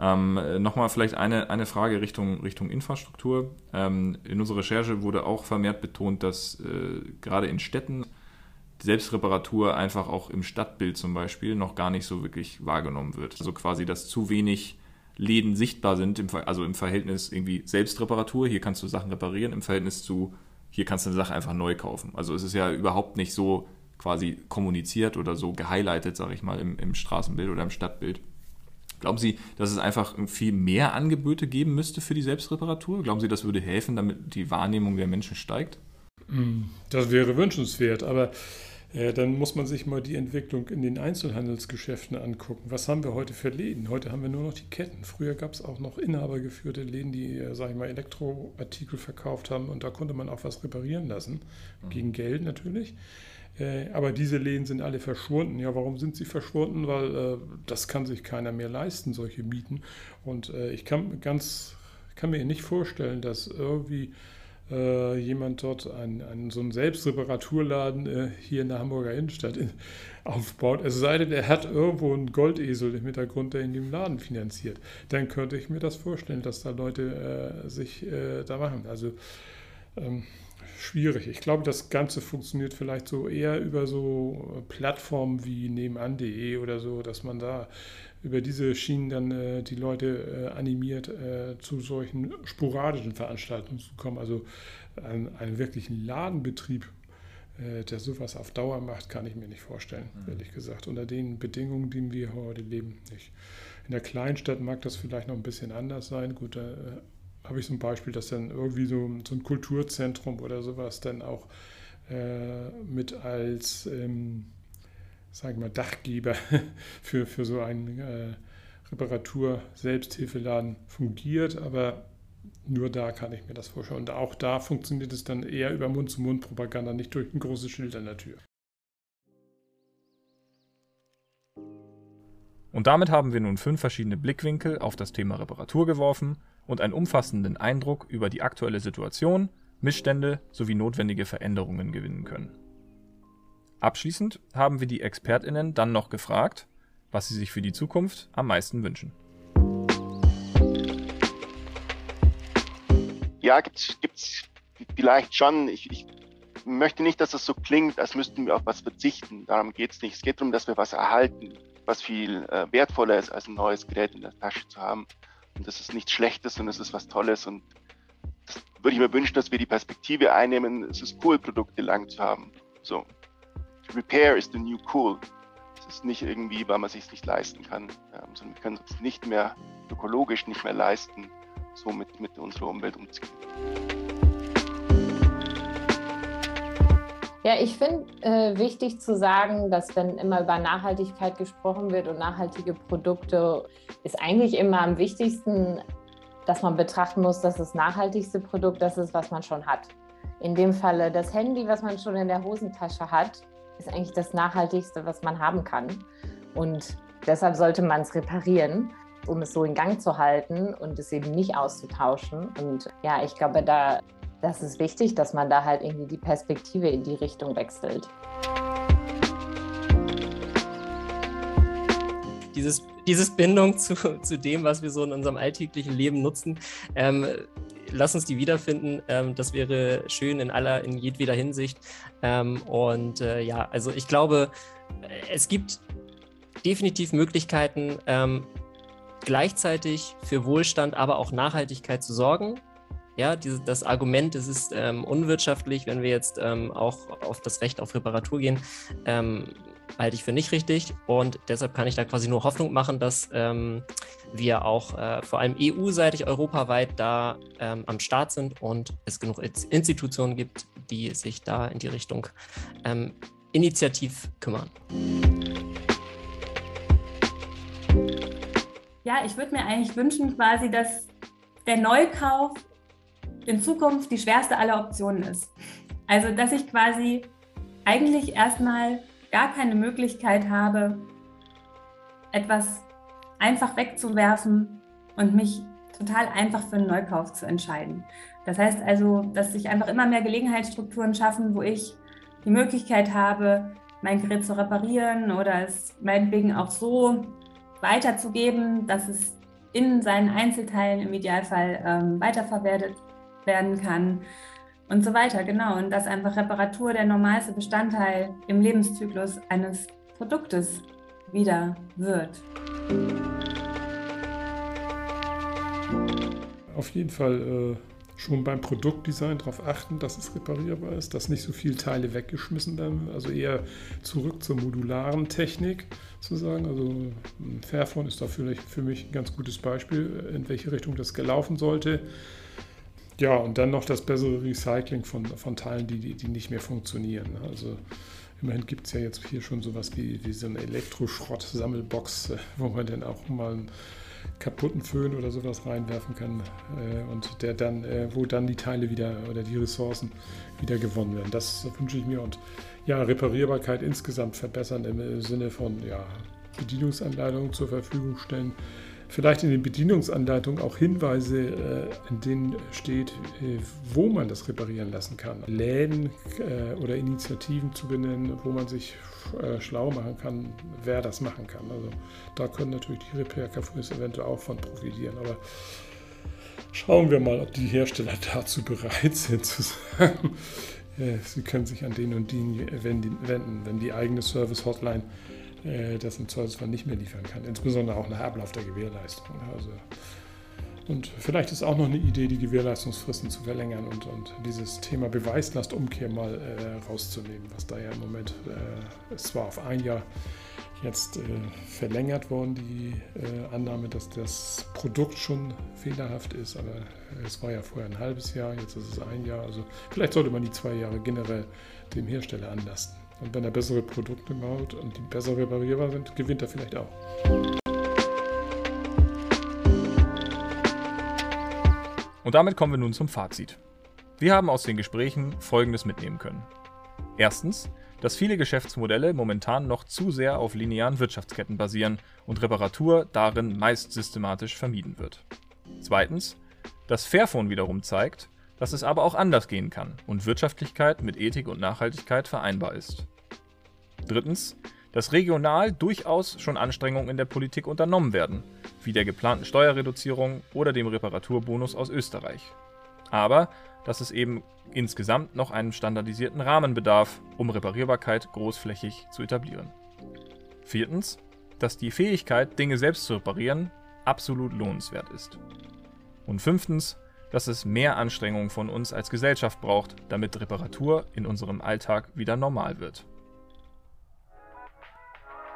Ähm, Nochmal vielleicht eine, eine Frage Richtung, Richtung Infrastruktur. Ähm, in unserer Recherche wurde auch vermehrt betont, dass äh, gerade in Städten Selbstreparatur einfach auch im Stadtbild zum Beispiel noch gar nicht so wirklich wahrgenommen wird. Also quasi, dass zu wenig Läden sichtbar sind, im, also im Verhältnis irgendwie Selbstreparatur, hier kannst du Sachen reparieren, im Verhältnis zu, hier kannst du eine Sache einfach neu kaufen. Also es ist ja überhaupt nicht so quasi kommuniziert oder so gehighlightet, sage ich mal, im, im Straßenbild oder im Stadtbild. Glauben Sie, dass es einfach viel mehr Angebote geben müsste für die Selbstreparatur? Glauben Sie, das würde helfen, damit die Wahrnehmung der Menschen steigt? Hm, das wäre wünschenswert, aber äh, dann muss man sich mal die Entwicklung in den Einzelhandelsgeschäften angucken. Was haben wir heute für Läden? Heute haben wir nur noch die Ketten. Früher gab es auch noch inhabergeführte Läden, die, äh, sage ich mal, Elektroartikel verkauft haben und da konnte man auch was reparieren lassen, mhm. gegen Geld natürlich. Äh, aber diese Läden sind alle verschwunden. Ja, warum sind sie verschwunden? Weil äh, das kann sich keiner mehr leisten, solche Mieten. Und äh, ich kann, ganz, kann mir nicht vorstellen, dass irgendwie äh, jemand dort einen, einen, so einen Selbstreparaturladen äh, hier in der Hamburger Innenstadt in, aufbaut. Es sei denn, er hat irgendwo einen Goldesel im Hintergrund, der in dem Laden finanziert. Dann könnte ich mir das vorstellen, dass da Leute äh, sich da machen. Also ähm, schwierig. Ich glaube, das Ganze funktioniert vielleicht so eher über so Plattformen wie nebenan.de oder so, dass man da über diese Schienen dann äh, die Leute äh, animiert, äh, zu solchen sporadischen Veranstaltungen zu kommen. Also einen, einen wirklichen Ladenbetrieb, äh, der sowas auf Dauer macht, kann ich mir nicht vorstellen, mhm. ehrlich gesagt. Unter den Bedingungen, in denen wir heute leben, nicht. In der Kleinstadt mag das vielleicht noch ein bisschen anders sein. Gut, äh, habe ich so Beispiel, dass dann irgendwie so, so ein Kulturzentrum oder sowas dann auch äh, mit als ähm, sage ich mal, Dachgeber für, für so einen äh, Reparatur-Selbsthilfeladen fungiert, aber nur da kann ich mir das vorstellen. Und auch da funktioniert es dann eher über Mund-zu-Mund-Propaganda, nicht durch ein großes Schild an der Tür. Und damit haben wir nun fünf verschiedene Blickwinkel auf das Thema Reparatur geworfen und einen umfassenden Eindruck über die aktuelle Situation, Missstände sowie notwendige Veränderungen gewinnen können. Abschließend haben wir die ExpertInnen dann noch gefragt, was sie sich für die Zukunft am meisten wünschen. Ja, gibt es vielleicht schon. Ich, ich, möchte nicht, dass es so klingt, als müssten wir auf was verzichten. Darum geht es nicht. Es geht darum, dass wir was erhalten, was viel äh, wertvoller ist, als ein neues Gerät in der Tasche zu haben. Und das ist nichts Schlechtes und es ist was Tolles. Und das würde ich mir wünschen, dass wir die Perspektive einnehmen. Es ist cool, Produkte lang zu haben. So, Repair is the new cool. Es ist nicht irgendwie, weil man es sich nicht leisten kann, ähm, sondern wir können es nicht mehr ökologisch nicht mehr leisten, so mit, mit unserer Umwelt umzugehen. Ja, ich finde äh, wichtig zu sagen, dass wenn immer über Nachhaltigkeit gesprochen wird und nachhaltige Produkte, ist eigentlich immer am wichtigsten, dass man betrachten muss, dass das nachhaltigste Produkt das ist, was man schon hat. In dem Falle das Handy, was man schon in der Hosentasche hat, ist eigentlich das Nachhaltigste, was man haben kann. Und deshalb sollte man es reparieren, um es so in Gang zu halten und es eben nicht auszutauschen. Und ja, ich glaube, da, das ist wichtig, dass man da halt irgendwie die Perspektive in die Richtung wechselt. Dieses, dieses Bindung zu, zu dem, was wir so in unserem alltäglichen Leben nutzen, ähm, lass uns die wiederfinden. Ähm, das wäre schön in aller, in jedweder Hinsicht. Ähm, und äh, ja, also ich glaube, es gibt definitiv Möglichkeiten, ähm, gleichzeitig für Wohlstand, aber auch Nachhaltigkeit zu sorgen. Ja, diese, das Argument, es ist ähm, unwirtschaftlich, wenn wir jetzt ähm, auch auf das Recht auf Reparatur gehen, ähm, halte ich für nicht richtig. Und deshalb kann ich da quasi nur Hoffnung machen, dass ähm, wir auch äh, vor allem EU-seitig, europaweit da ähm, am Start sind und es genug Institutionen gibt, die sich da in die Richtung ähm, initiativ kümmern. Ja, ich würde mir eigentlich wünschen, quasi, dass der Neukauf in Zukunft die schwerste aller Optionen ist. Also, dass ich quasi eigentlich erstmal gar keine Möglichkeit habe, etwas einfach wegzuwerfen und mich total einfach für einen Neukauf zu entscheiden. Das heißt also, dass sich einfach immer mehr Gelegenheitsstrukturen schaffen, wo ich die Möglichkeit habe, mein Gerät zu reparieren oder es meinetwegen auch so weiterzugeben, dass es in seinen Einzelteilen im Idealfall ähm, weiterverwertet werden kann und so weiter. Genau. Und dass einfach Reparatur der normalste Bestandteil im Lebenszyklus eines Produktes wieder wird. Auf jeden Fall äh, schon beim Produktdesign darauf achten, dass es reparierbar ist, dass nicht so viele Teile weggeschmissen werden, also eher zurück zur modularen Technik zu sagen. Also Fairphone ist da vielleicht für mich ein ganz gutes Beispiel, in welche Richtung das gelaufen sollte. Ja, und dann noch das bessere Recycling von, von Teilen, die, die, die nicht mehr funktionieren. Also immerhin gibt es ja jetzt hier schon sowas wie, wie so eine Elektroschrott-Sammelbox, äh, wo man dann auch mal einen kaputten Föhn oder sowas reinwerfen kann äh, und der dann, äh, wo dann die Teile wieder oder die Ressourcen wieder gewonnen werden. Das wünsche ich mir und ja, Reparierbarkeit insgesamt verbessern im Sinne von ja, Bedienungsanleitungen zur Verfügung stellen. Vielleicht in den Bedienungsanleitungen auch Hinweise, äh, in denen steht, äh, wo man das reparieren lassen kann. Läden äh, oder Initiativen zu benennen, wo man sich schlau machen kann, wer das machen kann. Also da können natürlich die Repair-Cafés eventuell auch von profitieren. Aber schauen wir mal, ob die Hersteller dazu bereit sind zu sagen, sie können sich an den und den wenden, wenn die eigene Service-Hotline das im Zweifelsfall nicht mehr liefern kann, insbesondere auch nach Ablauf der Gewährleistung. Also, und vielleicht ist auch noch eine Idee, die Gewährleistungsfristen zu verlängern und, und dieses Thema Beweislastumkehr mal äh, rauszunehmen, was da ja im Moment äh, zwar auf ein Jahr jetzt äh, verlängert worden, die äh, Annahme, dass das Produkt schon fehlerhaft ist, aber es war ja vorher ein halbes Jahr, jetzt ist es ein Jahr. Also vielleicht sollte man die zwei Jahre generell dem Hersteller anlasten. Und wenn er bessere Produkte baut und die besser reparierbar sind, gewinnt er vielleicht auch. Und damit kommen wir nun zum Fazit. Wir haben aus den Gesprächen Folgendes mitnehmen können. Erstens, dass viele Geschäftsmodelle momentan noch zu sehr auf linearen Wirtschaftsketten basieren und Reparatur darin meist systematisch vermieden wird. Zweitens, dass Fairphone wiederum zeigt, dass es aber auch anders gehen kann und Wirtschaftlichkeit mit Ethik und Nachhaltigkeit vereinbar ist. Drittens, dass regional durchaus schon Anstrengungen in der Politik unternommen werden, wie der geplanten Steuerreduzierung oder dem Reparaturbonus aus Österreich. Aber dass es eben insgesamt noch einen standardisierten Rahmen bedarf, um Reparierbarkeit großflächig zu etablieren. Viertens, dass die Fähigkeit, Dinge selbst zu reparieren, absolut lohnenswert ist. Und fünftens, dass es mehr Anstrengungen von uns als Gesellschaft braucht, damit Reparatur in unserem Alltag wieder normal wird.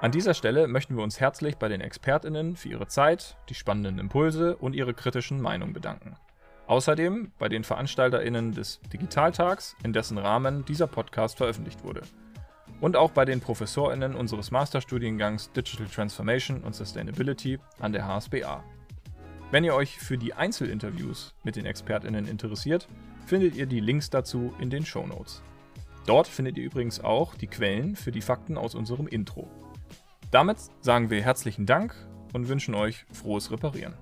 An dieser Stelle möchten wir uns herzlich bei den ExpertInnen für ihre Zeit, die spannenden Impulse und ihre kritischen Meinungen bedanken. Außerdem bei den VeranstalterInnen des Digitaltags, in dessen Rahmen dieser Podcast veröffentlicht wurde. Und auch bei den ProfessorInnen unseres Masterstudiengangs Digital Transformation und Sustainability an der HSBA. Wenn ihr euch für die Einzelinterviews mit den ExpertInnen interessiert, findet ihr die Links dazu in den Show Notes. Dort findet ihr übrigens auch die Quellen für die Fakten aus unserem Intro. Damit sagen wir herzlichen Dank und wünschen euch frohes Reparieren.